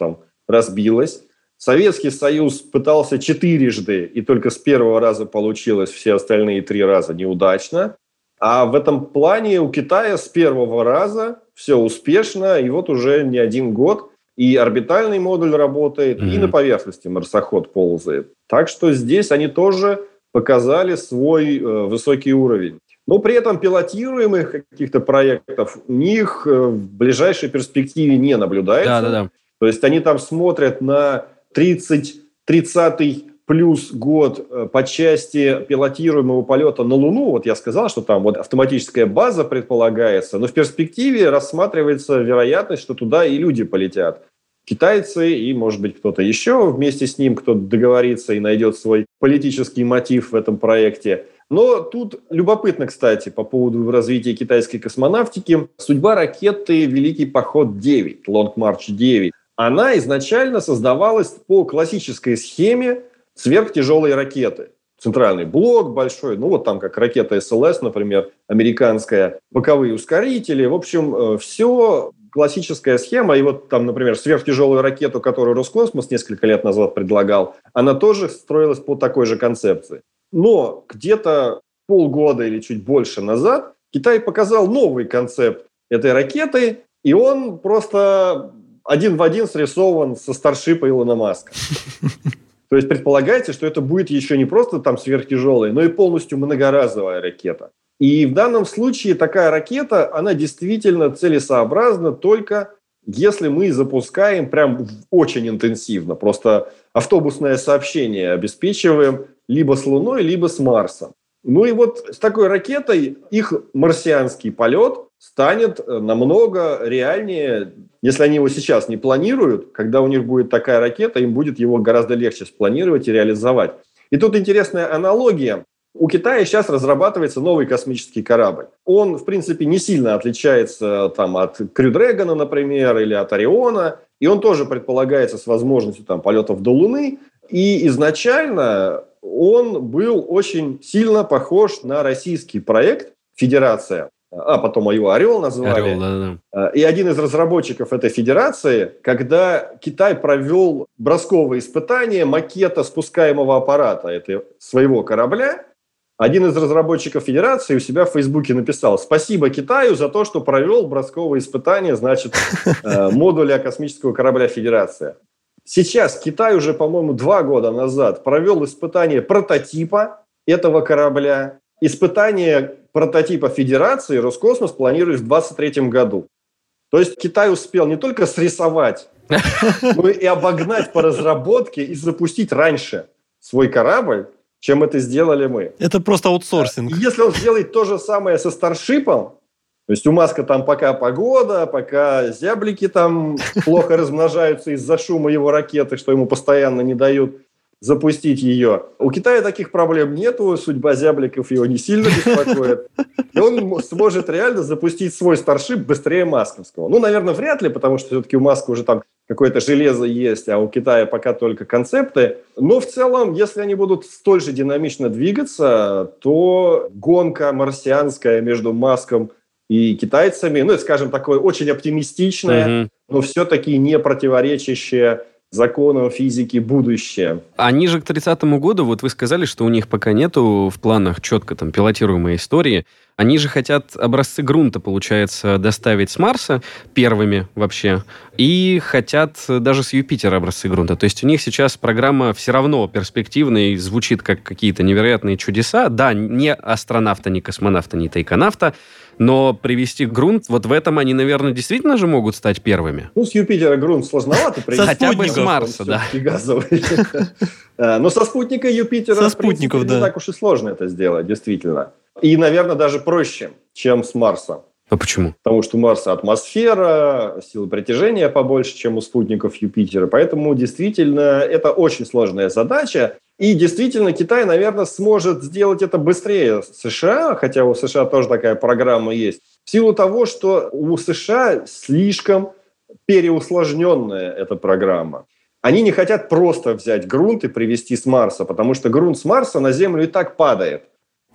разбилась. Советский Союз пытался четырежды, и только с первого раза получилось, все остальные три раза неудачно. А в этом плане у Китая с первого раза все успешно, и вот уже не один год и орбитальный модуль работает, и Мгм. на поверхности марсоход ползает. Так что здесь они тоже показали свой э, высокий уровень. Но при этом пилотируемых каких-то проектов у них э, в ближайшей перспективе не наблюдается. Да, да, да. То есть они там смотрят на 30, 30 плюс год э, по части пилотируемого полета на Луну. Вот я сказал, что там вот автоматическая база предполагается, но в перспективе рассматривается вероятность, что туда и люди полетят китайцы и, может быть, кто-то еще вместе с ним, кто договорится и найдет свой политический мотив в этом проекте. Но тут любопытно, кстати, по поводу развития китайской космонавтики. Судьба ракеты «Великий поход-9», «Long March 9», она изначально создавалась по классической схеме сверхтяжелой ракеты. Центральный блок большой, ну вот там как ракета СЛС, например, американская, боковые ускорители. В общем, э, все классическая схема, и вот там, например, сверхтяжелую ракету, которую Роскосмос несколько лет назад предлагал, она тоже строилась по такой же концепции. Но где-то полгода или чуть больше назад Китай показал новый концепт этой ракеты, и он просто один в один срисован со старшипа Илона Маска. [LAUGHS] То есть предполагается, что это будет еще не просто там сверхтяжелая, но и полностью многоразовая ракета. И в данном случае такая ракета, она действительно целесообразна только если мы запускаем прям очень интенсивно. Просто автобусное сообщение обеспечиваем либо с Луной, либо с Марсом. Ну и вот с такой ракетой их марсианский полет станет э, намного реальнее, если они его сейчас не планируют, когда у них будет такая ракета, им будет его гораздо легче спланировать и реализовать. И тут интересная аналогия. У Китая сейчас разрабатывается новый космический корабль. Он, в принципе, не сильно отличается там, от Крю Дрэгона, например, или от Ориона. И он тоже предполагается с возможностью там, полетов до Луны. И изначально он был очень сильно похож на российский проект «Федерация», а потом его «Орел» назвали. Орел, да, да. И один из разработчиков этой федерации, когда Китай провел бросковые испытания макета спускаемого аппарата этого своего корабля, один из разработчиков Федерации у себя в Фейсбуке написал «Спасибо Китаю за то, что провел бросковые испытания, значит, [LAUGHS] э, модуля космического корабля Федерация». Сейчас Китай уже, по-моему, два года назад провел испытание прототипа этого корабля. Испытание прототипа Федерации Роскосмос планирует в 2023 году. То есть Китай успел не только срисовать, [LAUGHS] но и обогнать по разработке и запустить раньше свой корабль, чем это сделали мы. Это просто аутсорсинг. Если он сделает то же самое со Старшипом, то есть у Маска там пока погода, пока зяблики там плохо размножаются из-за шума его ракеты, что ему постоянно не дают запустить ее. У Китая таких проблем нету, судьба зябликов его не сильно беспокоит. И он сможет реально запустить свой старшип быстрее масковского. Ну, наверное, вряд ли, потому что все-таки у Маска уже там какое-то железо есть, а у Китая пока только концепты. Но в целом, если они будут столь же динамично двигаться, то гонка марсианская между Маском и китайцами, ну, скажем, такое очень оптимистичное, угу. но все-таки не противоречащее законам физики будущее. Они же к 30-му году, вот вы сказали, что у них пока нету в планах четко там пилотируемой истории. Они же хотят образцы грунта, получается, доставить с Марса первыми вообще, и хотят даже с Юпитера образцы грунта. То есть у них сейчас программа все равно перспективная и звучит как какие-то невероятные чудеса. Да, не астронавта, не космонавта, не тайконавта, но привести грунт, вот в этом они, наверное, действительно же могут стать первыми. Ну, с Юпитера грунт сложновато привести. Хотя бы с Марса, да. газовый. [LAUGHS] Э, но со спутника Юпитера, со спутников, да. не так уж и сложно это сделать, действительно. И, наверное, даже проще, чем с Марса. А почему? Потому что у Марса атмосфера, сила притяжения побольше, чем у спутников Юпитера. Поэтому действительно это очень сложная задача. И действительно Китай, наверное, сможет сделать это быстрее США, хотя у США тоже такая программа есть, в силу того, что у США слишком переусложненная эта программа. Они не хотят просто взять грунт и привезти с Марса, потому что грунт с Марса на Землю и так падает.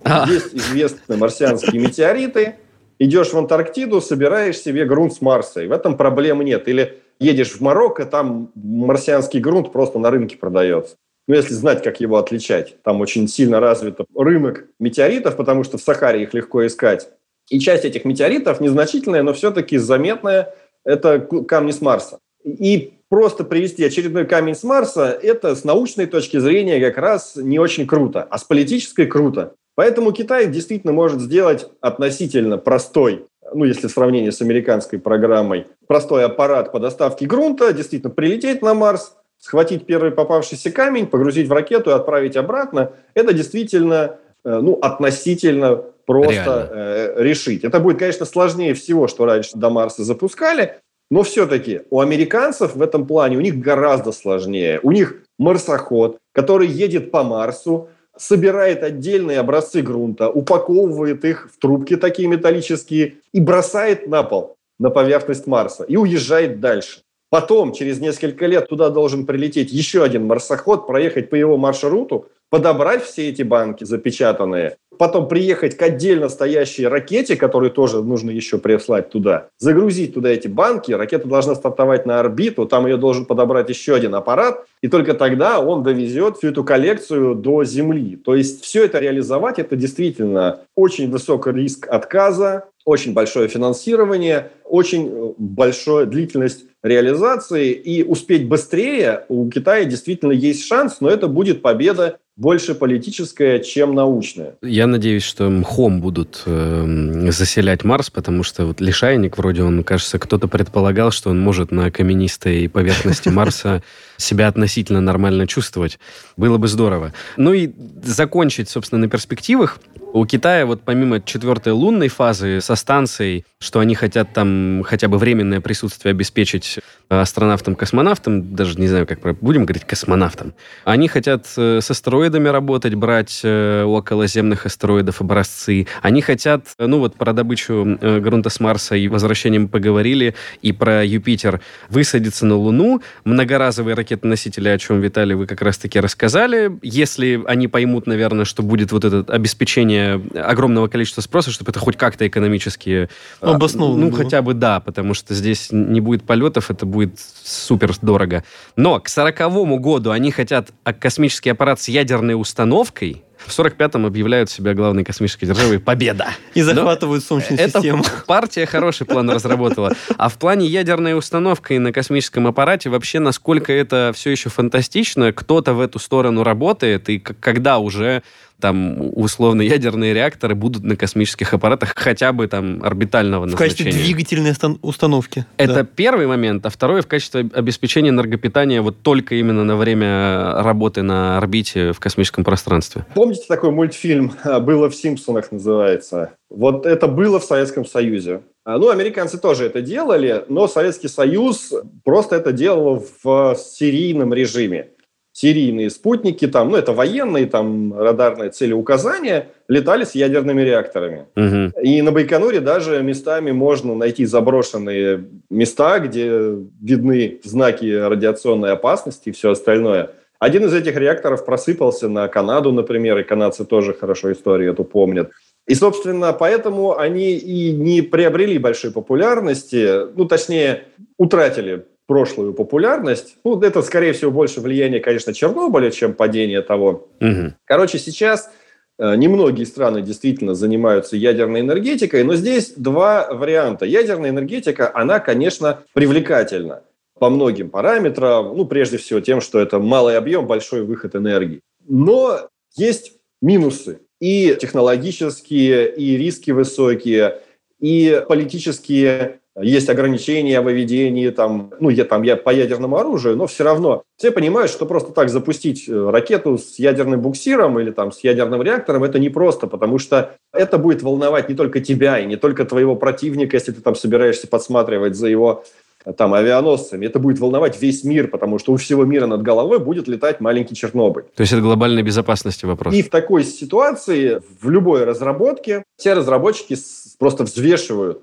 А. Есть известные марсианские метеориты. Идешь в Антарктиду, собираешь себе грунт с Марса, и в этом проблемы нет. Или едешь в Марокко, там марсианский грунт просто на рынке продается. Ну, если знать, как его отличать. Там очень сильно развит рынок метеоритов, потому что в Сахаре их легко искать. И часть этих метеоритов незначительная, но все-таки заметная, это камни с Марса. И просто привести очередной камень с Марса, это с научной точки зрения как раз не очень круто, а с политической круто. Поэтому Китай действительно может сделать относительно простой ну, если в сравнении с американской программой, простой аппарат по доставке грунта, действительно прилететь на Марс, схватить первый попавшийся камень, погрузить в ракету и отправить обратно, это действительно э, ну, относительно просто э, решить. Это будет, конечно, сложнее всего, что раньше до Марса запускали, но все-таки у американцев в этом плане у них гораздо сложнее. У них марсоход, который едет по Марсу, собирает отдельные образцы грунта, упаковывает их в трубки такие металлические и бросает на пол, на поверхность Марса, и уезжает дальше. Потом, через несколько лет, туда должен прилететь еще один марсоход, проехать по его маршруту, подобрать все эти банки запечатанные, потом приехать к отдельно стоящей ракете, которую тоже нужно еще прислать туда, загрузить туда эти банки, ракета должна стартовать на орбиту, там ее должен подобрать еще один аппарат, и только тогда он довезет всю эту коллекцию до Земли. То есть все это реализовать, это действительно очень высокий риск отказа, очень большое финансирование, очень большая длительность реализации, и успеть быстрее у Китая действительно есть шанс, но это будет победа больше политическая, чем научная. Я надеюсь, что мхом будут э, заселять Марс, потому что вот лишайник вроде он, кажется, кто-то предполагал, что он может на каменистой поверхности Марса [LAUGHS] себя относительно нормально чувствовать. Было бы здорово. Ну и закончить, собственно, на перспективах. У Китая вот помимо четвертой лунной фазы со станцией, что они хотят там хотя бы временное присутствие обеспечить астронавтам-космонавтам, даже не знаю, как будем говорить космонавтам, они хотят э, с астероидами работать, брать э, околоземных астероидов образцы. Они хотят, ну вот про добычу э, грунта с Марса и возвращение мы поговорили, и про Юпитер, высадиться на Луну, многоразовые ракетоносители, о чем, Виталий, вы как раз-таки рассказали. Если они поймут, наверное, что будет вот это обеспечение огромного количества спроса, чтобы это хоть как-то экономически... Обосновано. Ну, было. хотя бы да, потому что здесь не будет полетов, это будет супер дорого. Но к сороковому году они хотят космический аппарат с ядерной установкой, в 45-м объявляют себя главной космической державой «Победа». И захватывают Но Солнечную эта систему. партия хороший план разработала. А в плане ядерной установки на космическом аппарате вообще насколько это все еще фантастично, кто-то в эту сторону работает, и когда уже там условно ядерные реакторы будут на космических аппаратах хотя бы там орбитального в назначения. В качестве двигательной установки. Это да. первый момент. А второй в качестве обеспечения энергопитания вот только именно на время работы на орбите в космическом пространстве. Помните такой мультфильм «Было в Симпсонах» называется? Вот это было в Советском Союзе. А, ну, американцы тоже это делали, но Советский Союз просто это делал в серийном режиме серийные спутники, там, ну, это военные, там, радарные целеуказания, летали с ядерными реакторами. Угу. И на Байконуре даже местами можно найти заброшенные места, где видны знаки радиационной опасности и все остальное. Один из этих реакторов просыпался на Канаду, например, и канадцы тоже хорошо историю эту помнят. И, собственно, поэтому они и не приобрели большой популярности, ну, точнее, утратили прошлую популярность. Ну, это, скорее всего, больше влияние, конечно, Чернобыля, чем падение того. Угу. Короче, сейчас э, немногие страны действительно занимаются ядерной энергетикой, но здесь два варианта. Ядерная энергетика, она, конечно, привлекательна по многим параметрам. Ну, прежде всего тем, что это малый объем, большой выход энергии. Но есть минусы и технологические, и риски высокие, и политические есть ограничения в выведении там, ну, я, там, я по ядерному оружию, но все равно все понимают, что просто так запустить э, ракету с ядерным буксиром или там с ядерным реактором это непросто, потому что это будет волновать не только тебя и не только твоего противника, если ты там собираешься подсматривать за его э, там авианосцами. Это будет волновать весь мир, потому что у всего мира над головой будет летать маленький Чернобыль. То есть это глобальной безопасности вопрос. И в такой ситуации, в любой разработке, все разработчики просто взвешивают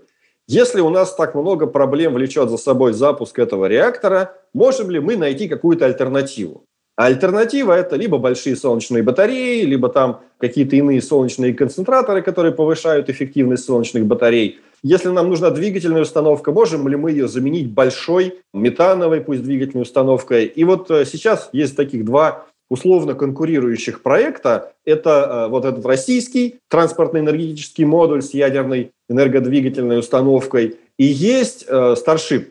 если у нас так много проблем влечет за собой запуск этого реактора, можем ли мы найти какую-то альтернативу? Альтернатива – это либо большие солнечные батареи, либо там какие-то иные солнечные концентраторы, которые повышают эффективность солнечных батарей. Если нам нужна двигательная установка, можем ли мы ее заменить большой метановой, пусть двигательной установкой? И вот э, сейчас есть таких два условно конкурирующих проекта. Это э, вот этот российский транспортно-энергетический модуль с ядерной энергодвигательной установкой. И есть э, Starship.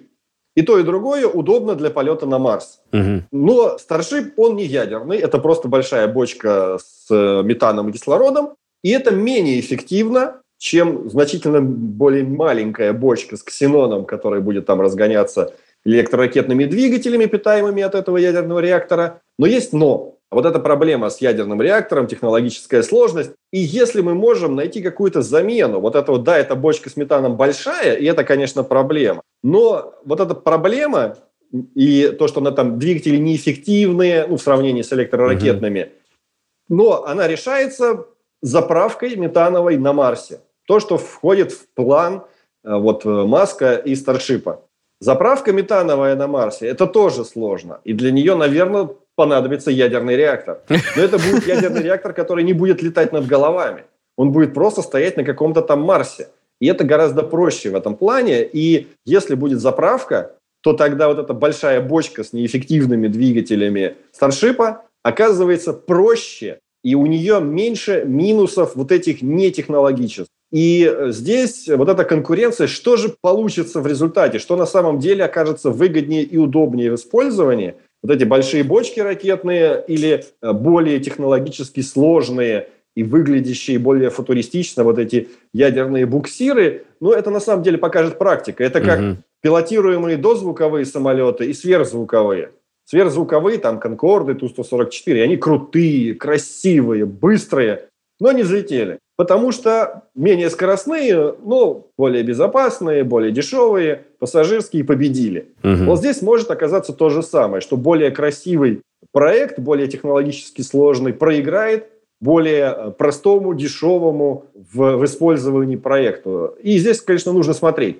И то, и другое удобно для полета на Марс. Угу. Но Starship, он не ядерный. Это просто большая бочка с э, метаном и кислородом. И это менее эффективно, чем значительно более маленькая бочка с ксеноном, которая будет там разгоняться электроракетными двигателями, питаемыми от этого ядерного реактора. Но есть но. Вот эта проблема с ядерным реактором, технологическая сложность. И если мы можем найти какую-то замену, вот это вот, да, эта бочка с метаном большая, и это, конечно, проблема. Но вот эта проблема и то, что она там двигатели неэффективные, ну, в сравнении с электроракетными, но она решается заправкой метановой на Марсе. То, что входит в план э, вот Маска и Старшипа. Заправка метановая на Марсе – это тоже сложно. И для нее, наверное, понадобится ядерный реактор. Но это будет ядерный реактор, который не будет летать над головами. Он будет просто стоять на каком-то там Марсе. И это гораздо проще в этом плане. И если будет заправка, то тогда вот эта большая бочка с неэффективными двигателями Старшипа оказывается проще, и у нее меньше минусов вот этих нетехнологических. И э, здесь вот эта конкуренция, что же получится в результате, что на самом деле окажется выгоднее и удобнее в использовании – вот эти большие бочки ракетные или э, более технологически сложные и выглядящие более футуристично вот эти ядерные буксиры, ну, это на самом деле покажет практика. Это как угу. пилотируемые дозвуковые самолеты и сверхзвуковые. Сверхзвуковые, там, Конкорды, Ту-144, они крутые, красивые, быстрые, но не взлетели потому что менее скоростные, но более безопасные, более дешевые, пассажирские победили. Угу. Вот здесь может оказаться то же самое, что более красивый проект, более технологически сложный, проиграет более э, простому, дешевому в, в использовании проекту. И здесь, конечно, нужно смотреть.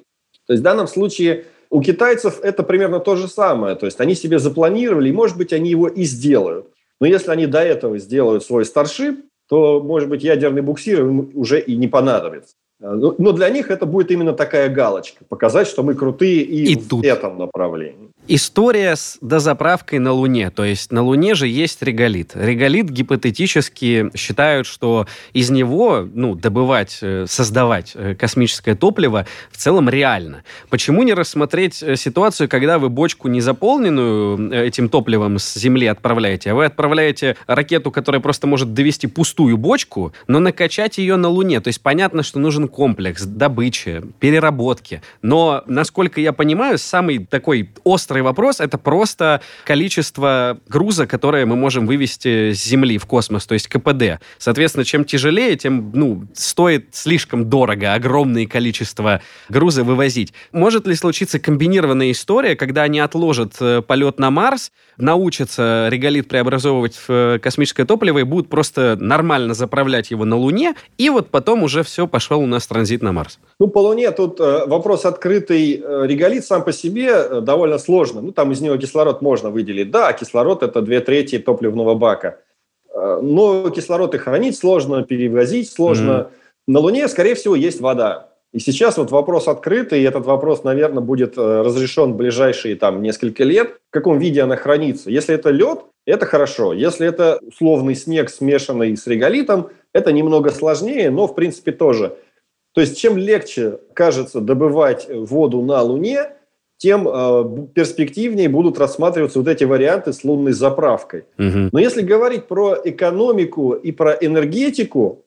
То есть в данном случае у китайцев это примерно то же самое. То есть они себе запланировали, и, может быть, они его и сделают. Но если они до этого сделают свой старшип, то, может быть, ядерный буксир уже и не понадобится. А, ну, но для них это будет именно такая галочка. Показать, что мы крутые и, и в тут. этом направлении. История с дозаправкой на Луне. То есть на Луне же есть реголит. Реголит гипотетически считают, что из него ну, добывать, э, создавать э, космическое топливо в целом реально. Почему не рассмотреть э, ситуацию, когда вы бочку не заполненную этим топливом с Земли отправляете, а вы отправляете ракету, которая просто может довести пустую бочку, но накачать ее на Луне. То есть понятно, что нужен комплекс добычи, переработки. Но, насколько я понимаю, самый такой острый вопрос — это просто количество груза, которое мы можем вывести с Земли в космос, то есть КПД. Соответственно, чем тяжелее, тем ну, стоит слишком дорого огромное количество груза вывозить. Может ли случиться комбинированная история, когда они отложат э, полет на Марс, научатся реголит преобразовывать в э, космическое топливо и будут просто нормально заправлять его на Луне, и вот потом уже все пошел у нас транзит на Марс? Ну, по Луне тут э, вопрос открытый. Реголит сам по себе довольно сложно. Ну, там из него кислород можно выделить. Да, кислород – это две трети топливного бака. Но кислород и хранить сложно, перевозить сложно. Mm-hmm. На Луне, скорее всего, есть вода. И сейчас вот вопрос открытый, и этот вопрос, наверное, будет разрешен в ближайшие там несколько лет, в каком виде она хранится. Если это лед, это хорошо. Если это условный снег, смешанный с реголитом, это немного сложнее, но в принципе тоже. То есть чем легче кажется добывать воду на Луне, тем э, перспективнее будут рассматриваться вот эти варианты с лунной заправкой. Угу. Но если говорить про экономику и про энергетику,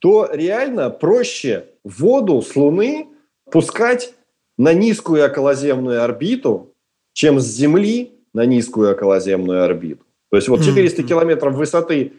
то реально проще воду с Луны пускать на низкую околоземную орбиту, чем с Земли на низкую околоземную орбиту. То есть вот 400 километров высоты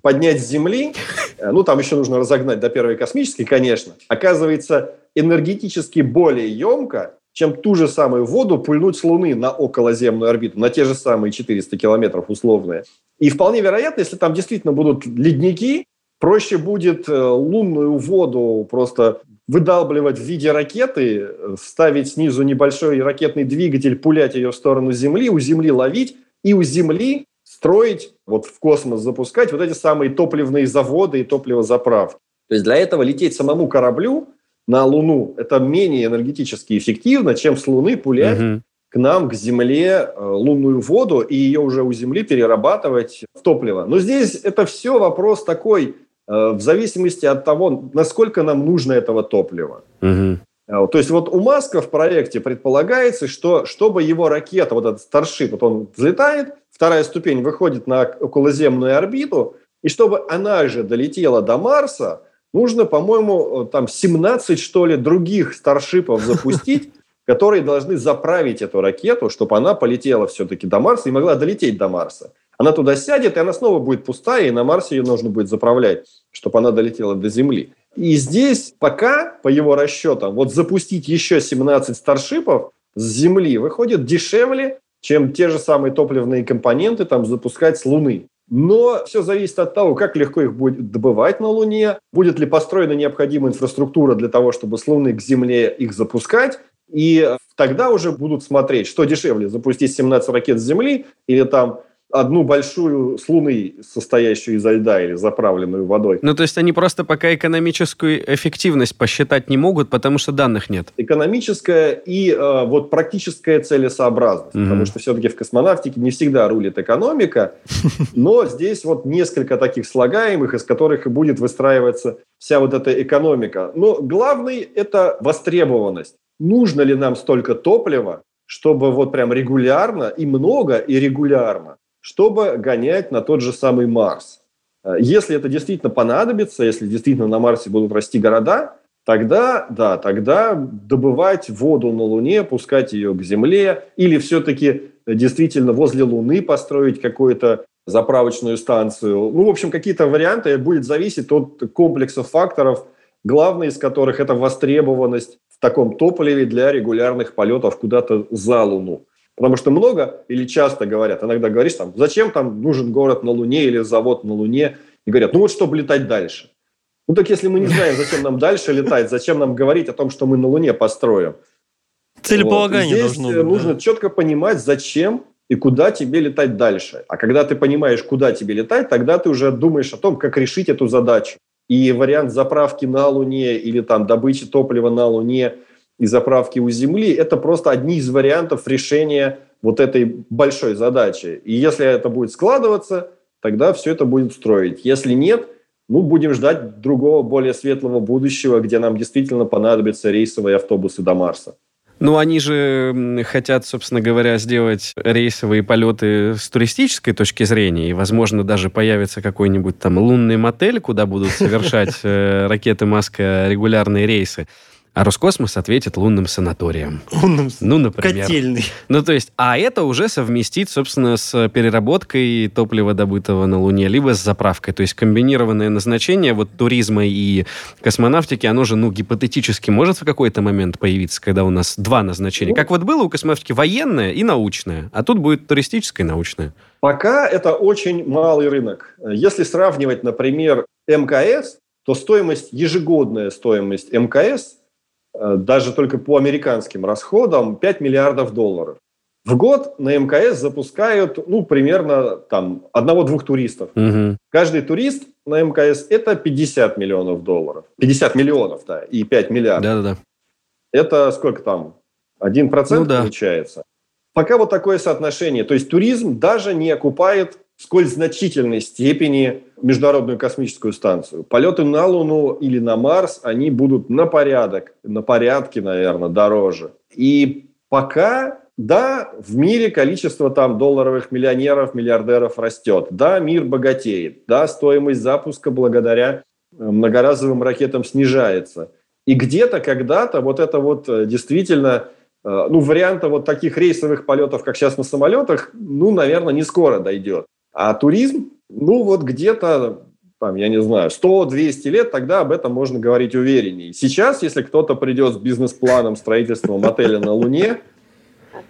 поднять с Земли, э, ну, там еще нужно разогнать до первой космической, конечно, оказывается энергетически более емко, чем ту же самую воду пульнуть с Луны на околоземную орбиту, на те же самые 400 километров условные. И вполне вероятно, если там действительно будут ледники, проще будет э, лунную воду просто выдалбливать в виде ракеты, ставить снизу небольшой ракетный двигатель, пулять ее в сторону Земли, у Земли ловить, и у Земли строить, вот в космос запускать вот эти самые топливные заводы и топливозаправки. То есть для этого лететь самому кораблю на Луну это менее энергетически эффективно, чем с Луны пулять угу. к нам, к Земле, э, лунную воду и ее уже у Земли перерабатывать в топливо. Но здесь это все вопрос такой, э, в зависимости от того, насколько нам нужно этого топлива. Угу. То есть вот у Маска в проекте предполагается, что чтобы его ракета, вот этот Starship, вот он взлетает, вторая ступень выходит на околоземную орбиту, и чтобы она же долетела до Марса, нужно, по-моему, там 17, что ли, других старшипов запустить, [LAUGHS] которые должны заправить эту ракету, чтобы она полетела все-таки до Марса и могла долететь до Марса. Она туда сядет, и она снова будет пустая, и на Марсе ее нужно будет заправлять, чтобы она долетела до Земли. И здесь пока, по его расчетам, вот запустить еще 17 старшипов с Земли выходит дешевле, чем те же самые топливные компоненты там запускать с Луны. Но все зависит от того, как легко их будет добывать на Луне, будет ли построена необходимая инфраструктура для того, чтобы с Луны к Земле их запускать, и тогда уже будут смотреть, что дешевле, запустить 17 ракет с Земли или там одну большую с Луны, состоящую из льда или заправленную водой. Ну, то есть они просто пока экономическую эффективность посчитать не могут, потому что данных нет. Экономическая и э, вот практическая целесообразность. Mm-hmm. Потому что все-таки в космонавтике не всегда рулит экономика, [LAUGHS] но здесь вот несколько таких слагаемых, из которых и будет выстраиваться вся вот эта экономика. Но главный – это востребованность. Нужно ли нам столько топлива, чтобы вот прям регулярно и много и регулярно чтобы гонять на тот же самый Марс. Э, если это действительно понадобится, если действительно на Марсе будут расти города, тогда, да, тогда добывать воду на Луне, пускать ее к Земле, или все-таки действительно возле Луны построить какую-то заправочную станцию. Ну, в общем, какие-то варианты будет зависеть от комплекса факторов, главный из которых это востребованность в таком топливе для регулярных полетов куда-то за Луну. Потому что много или часто говорят, иногда говоришь там, зачем там нужен город на Луне или завод на Луне, и говорят, ну вот чтобы летать дальше. Ну так если мы не знаем, зачем нам дальше летать, зачем нам говорить о том, что мы на Луне построим? Целеполагание вот. Здесь должно быть. нужно да. четко понимать, зачем и куда тебе летать дальше. А когда ты понимаешь, куда тебе летать, тогда ты уже думаешь о том, как решить эту задачу. И вариант заправки на Луне или там добычи топлива на Луне – и заправки у Земли, это просто одни из вариантов решения вот этой большой задачи. И если это будет складываться, тогда все это будет строить. Если нет, ну, будем ждать другого, более светлого будущего, где нам действительно понадобятся рейсовые автобусы до Марса. Ну, они же хотят, собственно говоря, сделать рейсовые полеты с туристической точки зрения, и, возможно, даже появится какой-нибудь там лунный мотель, куда будут совершать [LAUGHS] э, ракеты Маска регулярные рейсы. А Роскосмос ответит лунным санаторием. Лунным ну, например. Котельный. Ну, то есть, а это уже совместить, собственно, с переработкой топлива, добытого на Луне, либо с заправкой. То есть, комбинированное назначение вот туризма и космонавтики, оно же, ну, гипотетически может в какой-то момент появиться, когда у нас два назначения. Как вот было у космонавтики военное и научное, а тут будет туристическое и научное. Пока это очень малый рынок. Если сравнивать, например, МКС, то стоимость, ежегодная стоимость МКС даже только по американским расходам 5 миллиардов долларов. В год на МКС запускают, ну, примерно там одного-двух туристов. Угу. Каждый турист на МКС – это 50 миллионов долларов. 50 миллионов, да, и 5 миллиардов. Да-да-да. Это сколько там? 1% ну, да. получается. Пока вот такое соотношение. То есть туризм даже не окупает в сколь значительной степени Международную космическую станцию. Полеты на Луну или на Марс, они будут на порядок, на порядке, наверное, дороже. И пока, да, в мире количество там долларовых миллионеров, миллиардеров растет. Да, мир богатеет. Да, стоимость запуска благодаря э, многоразовым ракетам снижается. И где-то, когда-то вот это вот э, действительно э, ну, варианта вот таких рейсовых полетов, как сейчас на самолетах, ну, наверное, не скоро дойдет. А туризм, ну вот где-то, там, я не знаю, 100-200 лет, тогда об этом можно говорить увереннее. Сейчас, если кто-то придет с бизнес-планом строительства отеля на Луне,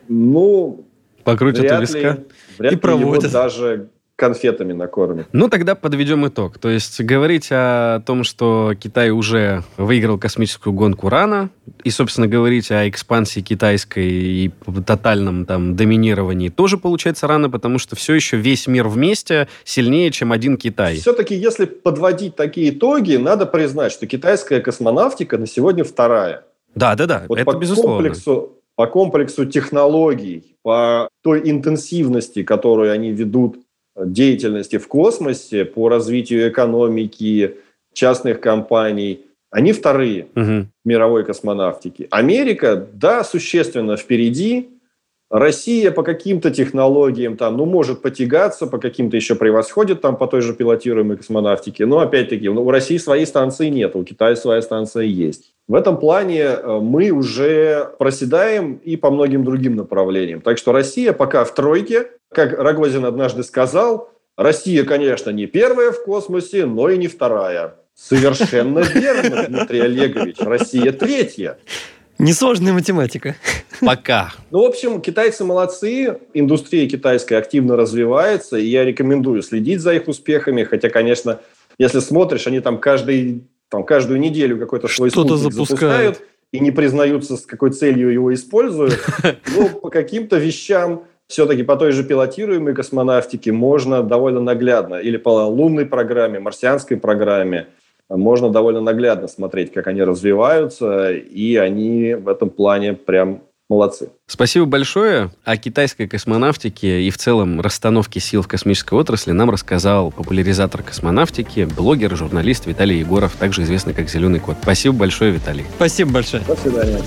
ну, покрутят вряд у виска ли, вряд и проводят. даже конфетами накормит. Ну, тогда подведем итог. То есть говорить о том, что Китай уже выиграл космическую гонку рано, и, собственно, говорить о экспансии китайской и тотальном там доминировании тоже получается рано, потому что все еще весь мир вместе сильнее, чем один Китай. Все-таки, если подводить такие итоги, надо признать, что китайская космонавтика на сегодня вторая. Да, да, да, вот это по безусловно. Комплексу, по комплексу технологий, по той интенсивности, которую они ведут деятельности в космосе, по развитию экономики, частных компаний, они вторые угу. в мировой космонавтике. Америка, да, существенно впереди, Россия по каким-то технологиям там, ну, может потягаться, по каким-то еще превосходит там по той же пилотируемой космонавтике. Но, опять-таки, ну, у России своей станции нет, у Китая своя станция есть. В этом плане э, мы уже проседаем и по многим другим направлениям. Так что Россия пока в тройке. Как Рогозин однажды сказал, Россия, конечно, не первая в космосе, но и не вторая. Совершенно верно, Дмитрий Олегович. Россия третья. Несложная математика. Пока. Ну, в общем, китайцы молодцы, индустрия китайская активно развивается, и я рекомендую следить за их успехами, хотя, конечно, если смотришь, они там каждый, там, каждую неделю какой-то свой Что-то запускают. запускают и не признаются, с какой целью его используют. [LAUGHS] Ну, по каким-то вещам все-таки по той же пилотируемой космонавтике можно довольно наглядно, или по лунной программе, марсианской программе, можно довольно наглядно смотреть, как они развиваются, и они в этом плане прям молодцы. Спасибо большое. О китайской космонавтике и в целом расстановке сил в космической отрасли нам рассказал популяризатор космонавтики, блогер, журналист Виталий Егоров, также известный как «Зеленый кот». Спасибо большое, Виталий. Спасибо большое. До свидания.